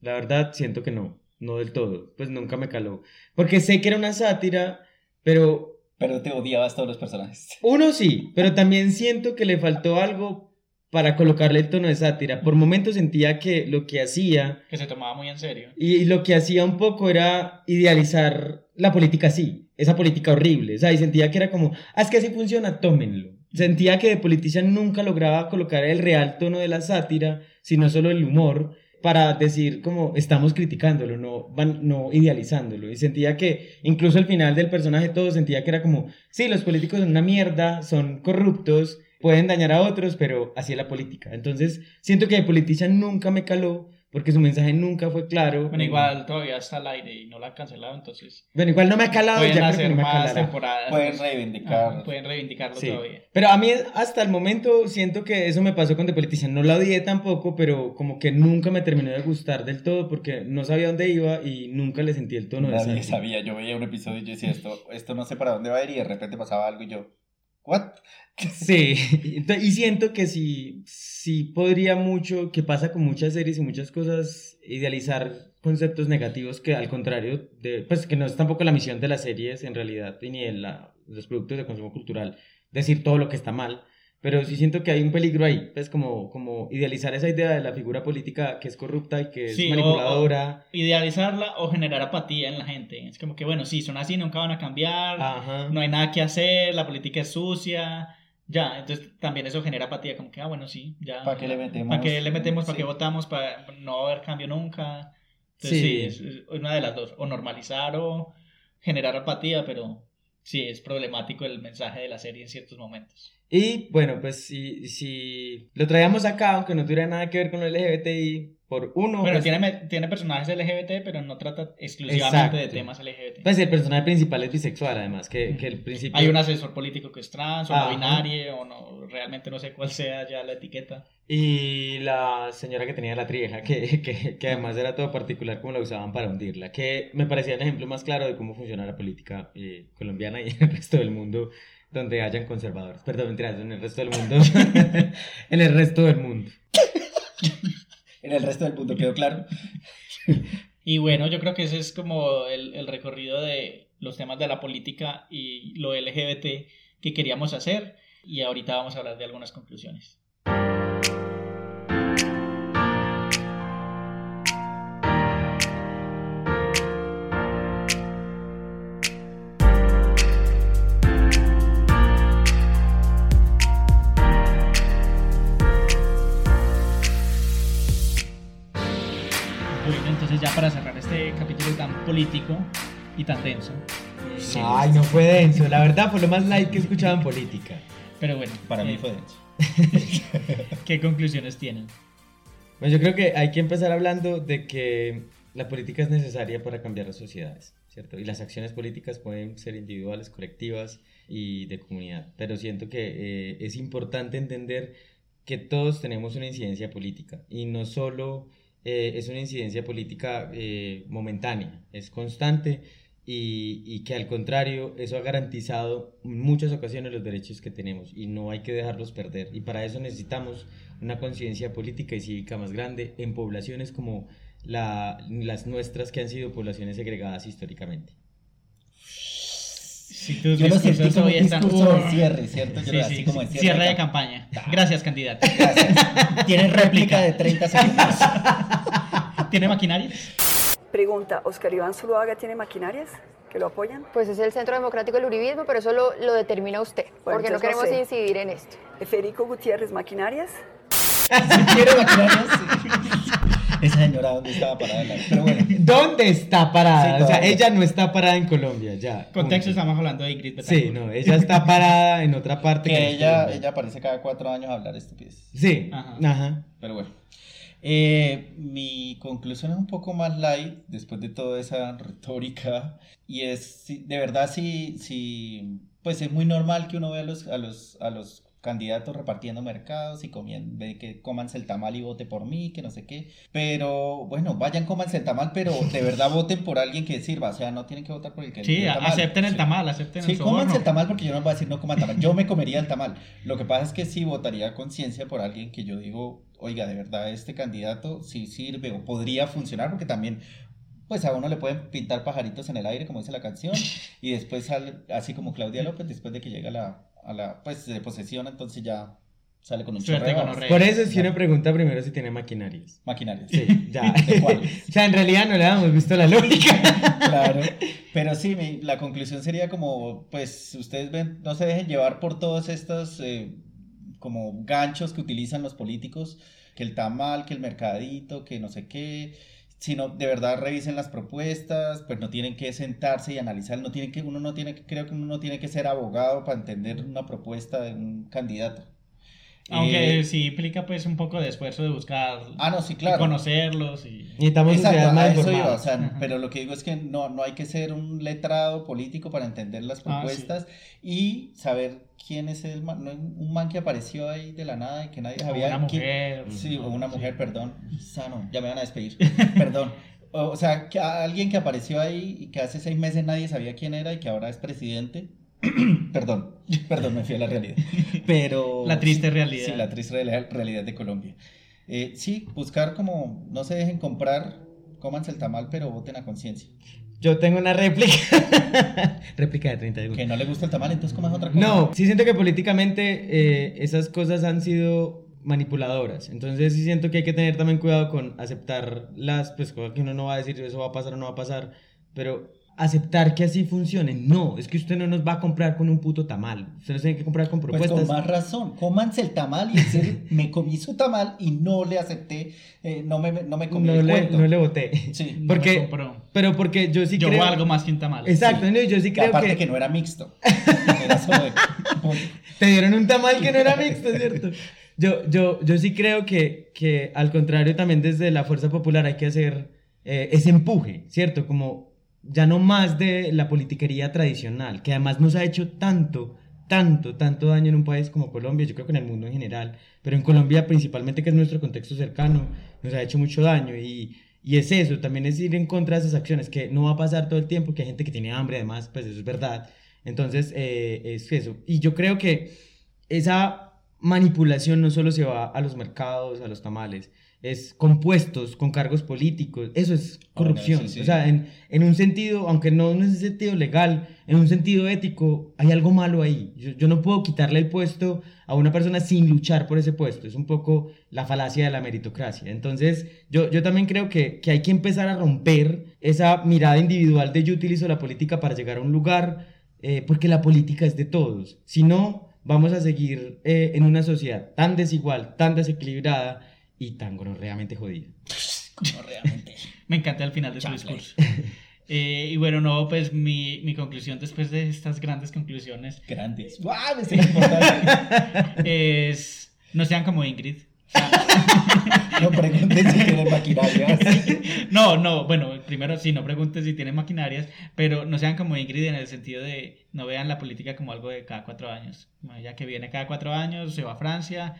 La verdad, siento que no. No del todo. Pues nunca me caló. Porque sé que era una sátira, pero Pero te odiabas todos los personajes. Uno sí, pero también siento que le faltó algo para colocarle el tono de sátira. Por momentos sentía que lo que hacía Que se tomaba muy en serio. y lo que hacía un poco era idealizar la política así, esa política horrible. O sea, y sentía que era como, ah, es que así funciona, tómenlo. Sentía que The Politician nunca lograba colocar el real tono de la sátira, sino solo el humor, para decir como estamos criticándolo, no, van, no idealizándolo. Y sentía que incluso al final del personaje todo sentía que era como, sí, los políticos son una mierda, son corruptos, pueden dañar a otros, pero así es la política. Entonces, siento que The Politician nunca me caló, porque su mensaje nunca fue claro. Bueno, igual todavía está al aire y no la han cancelado, entonces... Bueno, igual no me ha calado, Pueden ya creo que hacer no me más temporadas. Pueden reivindicar. Ajá, pueden reivindicarlo Sí. todavía. Pero a mí hasta el momento siento que eso me pasó con The Politician. No la odié tampoco, pero como que nunca me terminó de gustar del todo porque no sabía dónde iba y nunca le sentí el tono de Nadie sátira. sabía. Yo veía un episodio y yo decía, esto, esto no sé para dónde va a ir y de repente pasaba algo y yo, ¿what? Sí, y siento que sí, sí podría mucho, que pasa con muchas series y muchas cosas, idealizar conceptos negativos que al contrario, de, pues que no es tampoco la misión de las series en realidad, ni de la- los productos de consumo cultural, decir todo lo que está mal, pero sí siento que hay un peligro ahí, pues como, como idealizar esa idea de la figura política que es corrupta y que es Sí, o- manipuladora. o idealizarla o generar apatía en la gente. Es como que, bueno, sí, son así, nunca van a cambiar, Ajá. no hay nada que hacer, la política es sucia. Ya, entonces también eso genera apatía, como que, ah, bueno, sí, ya. ¿Para qué le metemos? ¿Para qué le metemos? ¿Para Sí. qué votamos? ¿Para no va a haber cambio nunca? Entonces, sí, Sí. es, es una de las dos. O normalizar o generar apatía, pero sí, es problemático el mensaje de la serie en ciertos momentos. Y bueno, pues si, si lo traíamos acá, aunque no tuviera nada que ver con lo LGBTI, por uno... Bueno, pues- tiene, tiene personajes LGBT, pero no trata exclusivamente de Exacto. temas LGBT. Pues el personaje principal es bisexual, además, que, que el principio... Hay un asesor político que es trans o no binario o no, realmente no sé cuál sea ya la etiqueta. Y la señora que tenía la trieja, que, que, que además era todo particular como la usaban para hundirla, que me parecía el ejemplo más claro de cómo funciona la política eh, colombiana y el resto del mundo donde hayan conservadores. Perdón, mentiras, en el resto del mundo. en el resto del mundo. En el resto del mundo quedó claro. Y bueno, yo creo que ese es como el, el recorrido de los temas de la política y lo LGBT que queríamos hacer. Y ahorita vamos a hablar de algunas conclusiones. Y tan denso. eh, Ay, no fue denso. La verdad fue lo más light que he escuchado en política. Pero bueno, Para mí eh, fue denso. ¿Qué conclusiones tienen? Bueno, yo creo que hay que empezar hablando de que la política es necesaria para cambiar las sociedades, ¿cierto? Y las acciones políticas pueden ser individuales, colectivas y de comunidad. Pero siento que eh, es importante entender que todos tenemos una incidencia política y no solo eh, es una incidencia política eh, momentánea, es constante y, y que al contrario eso ha garantizado en muchas ocasiones los derechos que tenemos y no hay que dejarlos perder y para eso necesitamos una conciencia política y cívica más grande en poblaciones como la- las nuestras que han sido poblaciones segregadas históricamente. tus yo lo sentí como hoy están- discurso de cierre, ¿cierto? Yo Sí, sí, así como sí. de Cierre de cam- campaña. Gracias, candidato. Gracias. Tiene réplica de 30 segundos. ¿Tiene maquinaria? Pregunta, ¿Oscar Iván Zuluaga tiene maquinarias que lo apoyan? Pues es el Centro Democrático del Uribismo, pero eso lo, lo determina usted, Bueno, porque no queremos sé. incidir en esto. Federico Gutiérrez, ¿maquinarias? ¿Quiere maquinarias? Esa señora, ¿dónde estaba parada? La- Pero bueno. ¿Dónde está parada? Sí, o sea, ella no está parada en Colombia, ya. Contexto, estamos hablando de Ingrid Sí, Betancourt. no, ella está parada en otra parte. Que es ella, ella aparece cada cuatro años a hablar estupidez. Sí, Ajá. ajá. Pero bueno. Eh, mi conclusión es un poco más light después de toda esa retórica. Y es, de verdad, sí, sí, pues es muy normal que uno vea a los, a los, a los candidatos repartiendo mercados y comiendo, ve que cómanse el tamal y vote por mí, que no sé qué. Pero bueno, vayan, cómanse el tamal, pero de verdad voten por alguien que sirva. O sea, no tienen que votar por el que Sí, el tamal. acepten el Sí. tamal, acepten Sí, el cómanse soborno. el tamal porque yo no voy a decir no coman tamal. Yo me comería el tamal. Lo que pasa es que sí votaría conciencia por alguien que yo digo, oiga, de verdad este candidato sí sirve o podría funcionar porque también pues a uno le pueden pintar pajaritos en el aire, como dice la canción, y después así como Claudia López, después de que llega la, a la pues de posesión, entonces ya sale con un Suerte chorreo. con. Por eso es que uno pregunta primero si tiene maquinarias. Maquinarias. Sí, ya. ¿De o sea, en realidad no le hemos visto la lógica. Claro, pero sí, mi- la conclusión sería como, pues ustedes ven, no se dejen llevar por todos estos eh, como ganchos que utilizan los políticos, que el tamal, que el mercadito, que no sé qué, sino de verdad revisen las propuestas, pues no tienen que sentarse y analizar, no tienen que, uno no tiene que, creo que uno no tiene que ser abogado para entender una propuesta de un candidato. Aunque Eh, sí implica pues un poco de esfuerzo de buscar Ah, no, sí, y claro. conocerlos y Necesitamos Exacto, más eso iba, o sea, Ajá. pero lo que digo es que no, no hay que ser un letrado político para entender las Ah, propuestas y saber quién es el man, no, un man que apareció ahí de la nada y que nadie sabía. una quién- mujer. Sí, o una mujer, perdón. Sano, ya me van a despedir. perdón. O, sea, que alguien que apareció ahí y que hace seis meses nadie sabía quién era y que ahora es presidente. perdón, perdón, me fui a la realidad. Pero. La triste sí, realidad. Sí, la triste real- realidad de Colombia. Eh, sí, buscar como, no se dejen comprar, cómanse el tamal, pero voten a conciencia. Yo tengo una réplica. réplica de 30 segundos. Que no le gusta el tamal, entonces comas otra cosa. No, sí siento que políticamente eh, esas cosas han sido manipuladoras. Entonces sí siento que hay que tener también cuidado con aceptar las, pues cosas que uno no va a decir eso va a pasar o no va a pasar, pero aceptar que así funcione. No, es que usted no nos va a comprar con un puto tamal. Usted nos tiene que comprar con Pues propuestas. con más razón, cómanse el tamal y serio, me comí su tamal y no le acepté, eh, no, me, no me comí no el le, cuento. no le voté. Sí. No Porque, me compró. pero porque yo sí Yo creo... algo más que un tamal. Exacto, Sí. no, yo sí creo aparte que... que... no era mixto. Era solo de- Te dieron un tamal que no era mixto, ¿cierto? Yo, yo, yo sí creo que, que, al contrario, también desde la fuerza popular hay que hacer eh, ese empuje, ¿cierto? Como ya no más de la politiquería tradicional, que además nos ha hecho tanto, tanto, tanto daño en un país como Colombia, yo creo que en el mundo en general, pero en Colombia principalmente, que es nuestro contexto cercano, nos ha hecho mucho daño y, y es eso, también es ir en contra de esas acciones, que no va a pasar todo el tiempo, que hay gente que tiene hambre, además, pues eso es verdad. Entonces, eh, es eso. Y yo creo que esa manipulación no solo se va a los mercados, a los tamales, es con puestos, con cargos políticos, eso es corrupción. sí, sí. O sea, en, en un sentido, aunque no en ese sentido legal, en un sentido ético, hay algo malo ahí. Yo, yo no puedo quitarle el puesto a una persona sin luchar por ese puesto. Es un poco la falacia de la meritocracia. Entonces, yo, yo también creo que, que hay que empezar a romper esa mirada individual de yo utilizo la política para llegar a un lugar, eh, porque la política es de todos. Si no, vamos a seguir eh, en una sociedad tan desigual, tan desequilibrada y tan realmente jodida. No, realmente. Me encanta el final de su discurso. Eh, y bueno, no, pues mi, mi conclusión después de estas grandes conclusiones Grandes. ¡Guau! Ese es importante. es no sean como Ingrid. No pregunten si tienen maquinarias. No, no, bueno, primero sí, no pregunten si tienen maquinarias, pero no sean como Ingrid en el sentido de no vean la política como algo de cada cuatro años. Ella que viene cada cuatro años, se va a Francia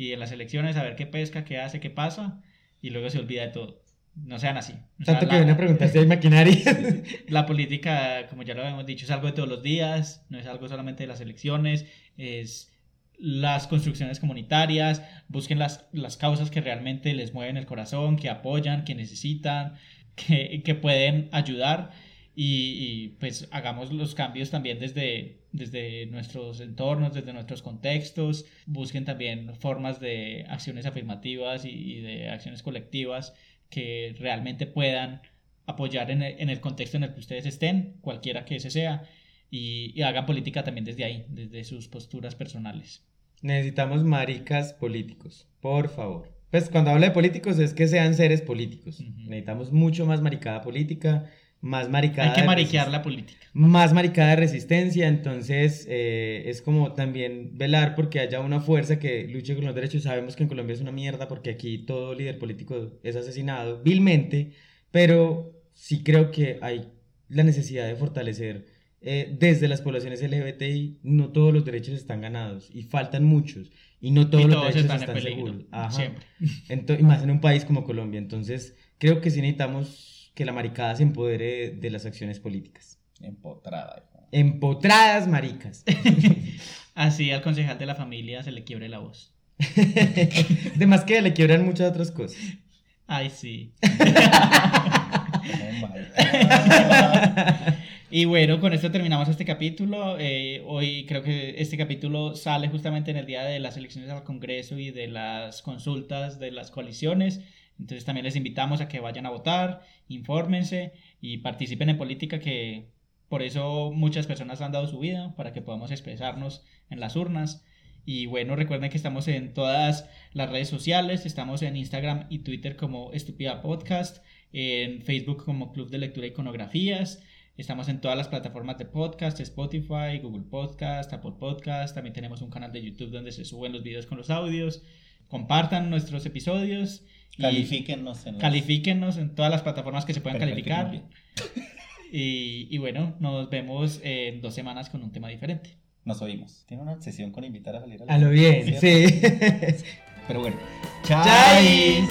y en las elecciones a ver qué pesca, qué hace, qué pasa y luego se olvida de todo. No sean así. O sea, Tanto que la- vienen a preguntar si hay maquinaria. La política, como ya lo habíamos dicho, es algo de todos los días, no es algo solamente de las elecciones, es las construcciones comunitarias, busquen las, las causas que realmente les mueven el corazón, que apoyan, que necesitan, que, que pueden ayudar y, y, pues hagamos los cambios también desde, desde nuestros entornos, desde nuestros contextos, busquen también formas de acciones afirmativas y, y de acciones colectivas que realmente puedan apoyar en el, en el, contexto en el que ustedes estén, cualquiera que ese sea, y, y hagan política también desde ahí, desde sus posturas personales. Necesitamos maricas políticos, por favor. Pues cuando habla de políticos es que sean seres políticos. Uh -huh. Necesitamos mucho más maricada política, más maricada. Hay que mariquear la política. Más maricada de resistencia. Entonces eh, es como también velar porque haya una fuerza que luche con los derechos. Sabemos que en Colombia es una mierda porque aquí todo líder político es asesinado vilmente, pero sí creo que hay la necesidad de fortalecer eh, desde las poblaciones LGBTI no todos los derechos están ganados y faltan muchos y no todos, y los todos derechos están, están, seguros. Ajá. Siempre. Entonces, y más en un país como Colombia. Entonces, creo que sí necesitamos que la maricada se empodere de las acciones políticas. Empotrada. Empotradas maricas. Así al concejal de la familia se le quiebre la voz. de más que le quiebran muchas otras cosas. Ay, sí. Y bueno, con esto terminamos este capítulo. Eh, hoy creo que este capítulo sale justamente en el día de las elecciones al Congreso y de las consultas de las coaliciones. Entonces también les invitamos a que vayan a votar, infórmense y participen en política que por eso muchas personas han dado su vida, para que podamos expresarnos en las urnas. Y bueno, recuerden que estamos en todas las redes sociales, estamos en Instagram y Twitter como Estúpida Podcast, en Facebook como Club de Lectura y Iconografías. Estamos en todas las plataformas de podcast, Spotify, Google Podcast, Apple Podcast. También tenemos un canal de YouTube donde se suben los videos con los audios. Compartan nuestros episodios. Califíquennos en, califíquennos en todas las plataformas que se puedan calificar. Y, y, bueno, nos vemos en dos semanas con un tema diferente. Nos oímos. Tiene una obsesión con invitar a salir a, a lo bien, sí. Pero bueno. ¡Chais!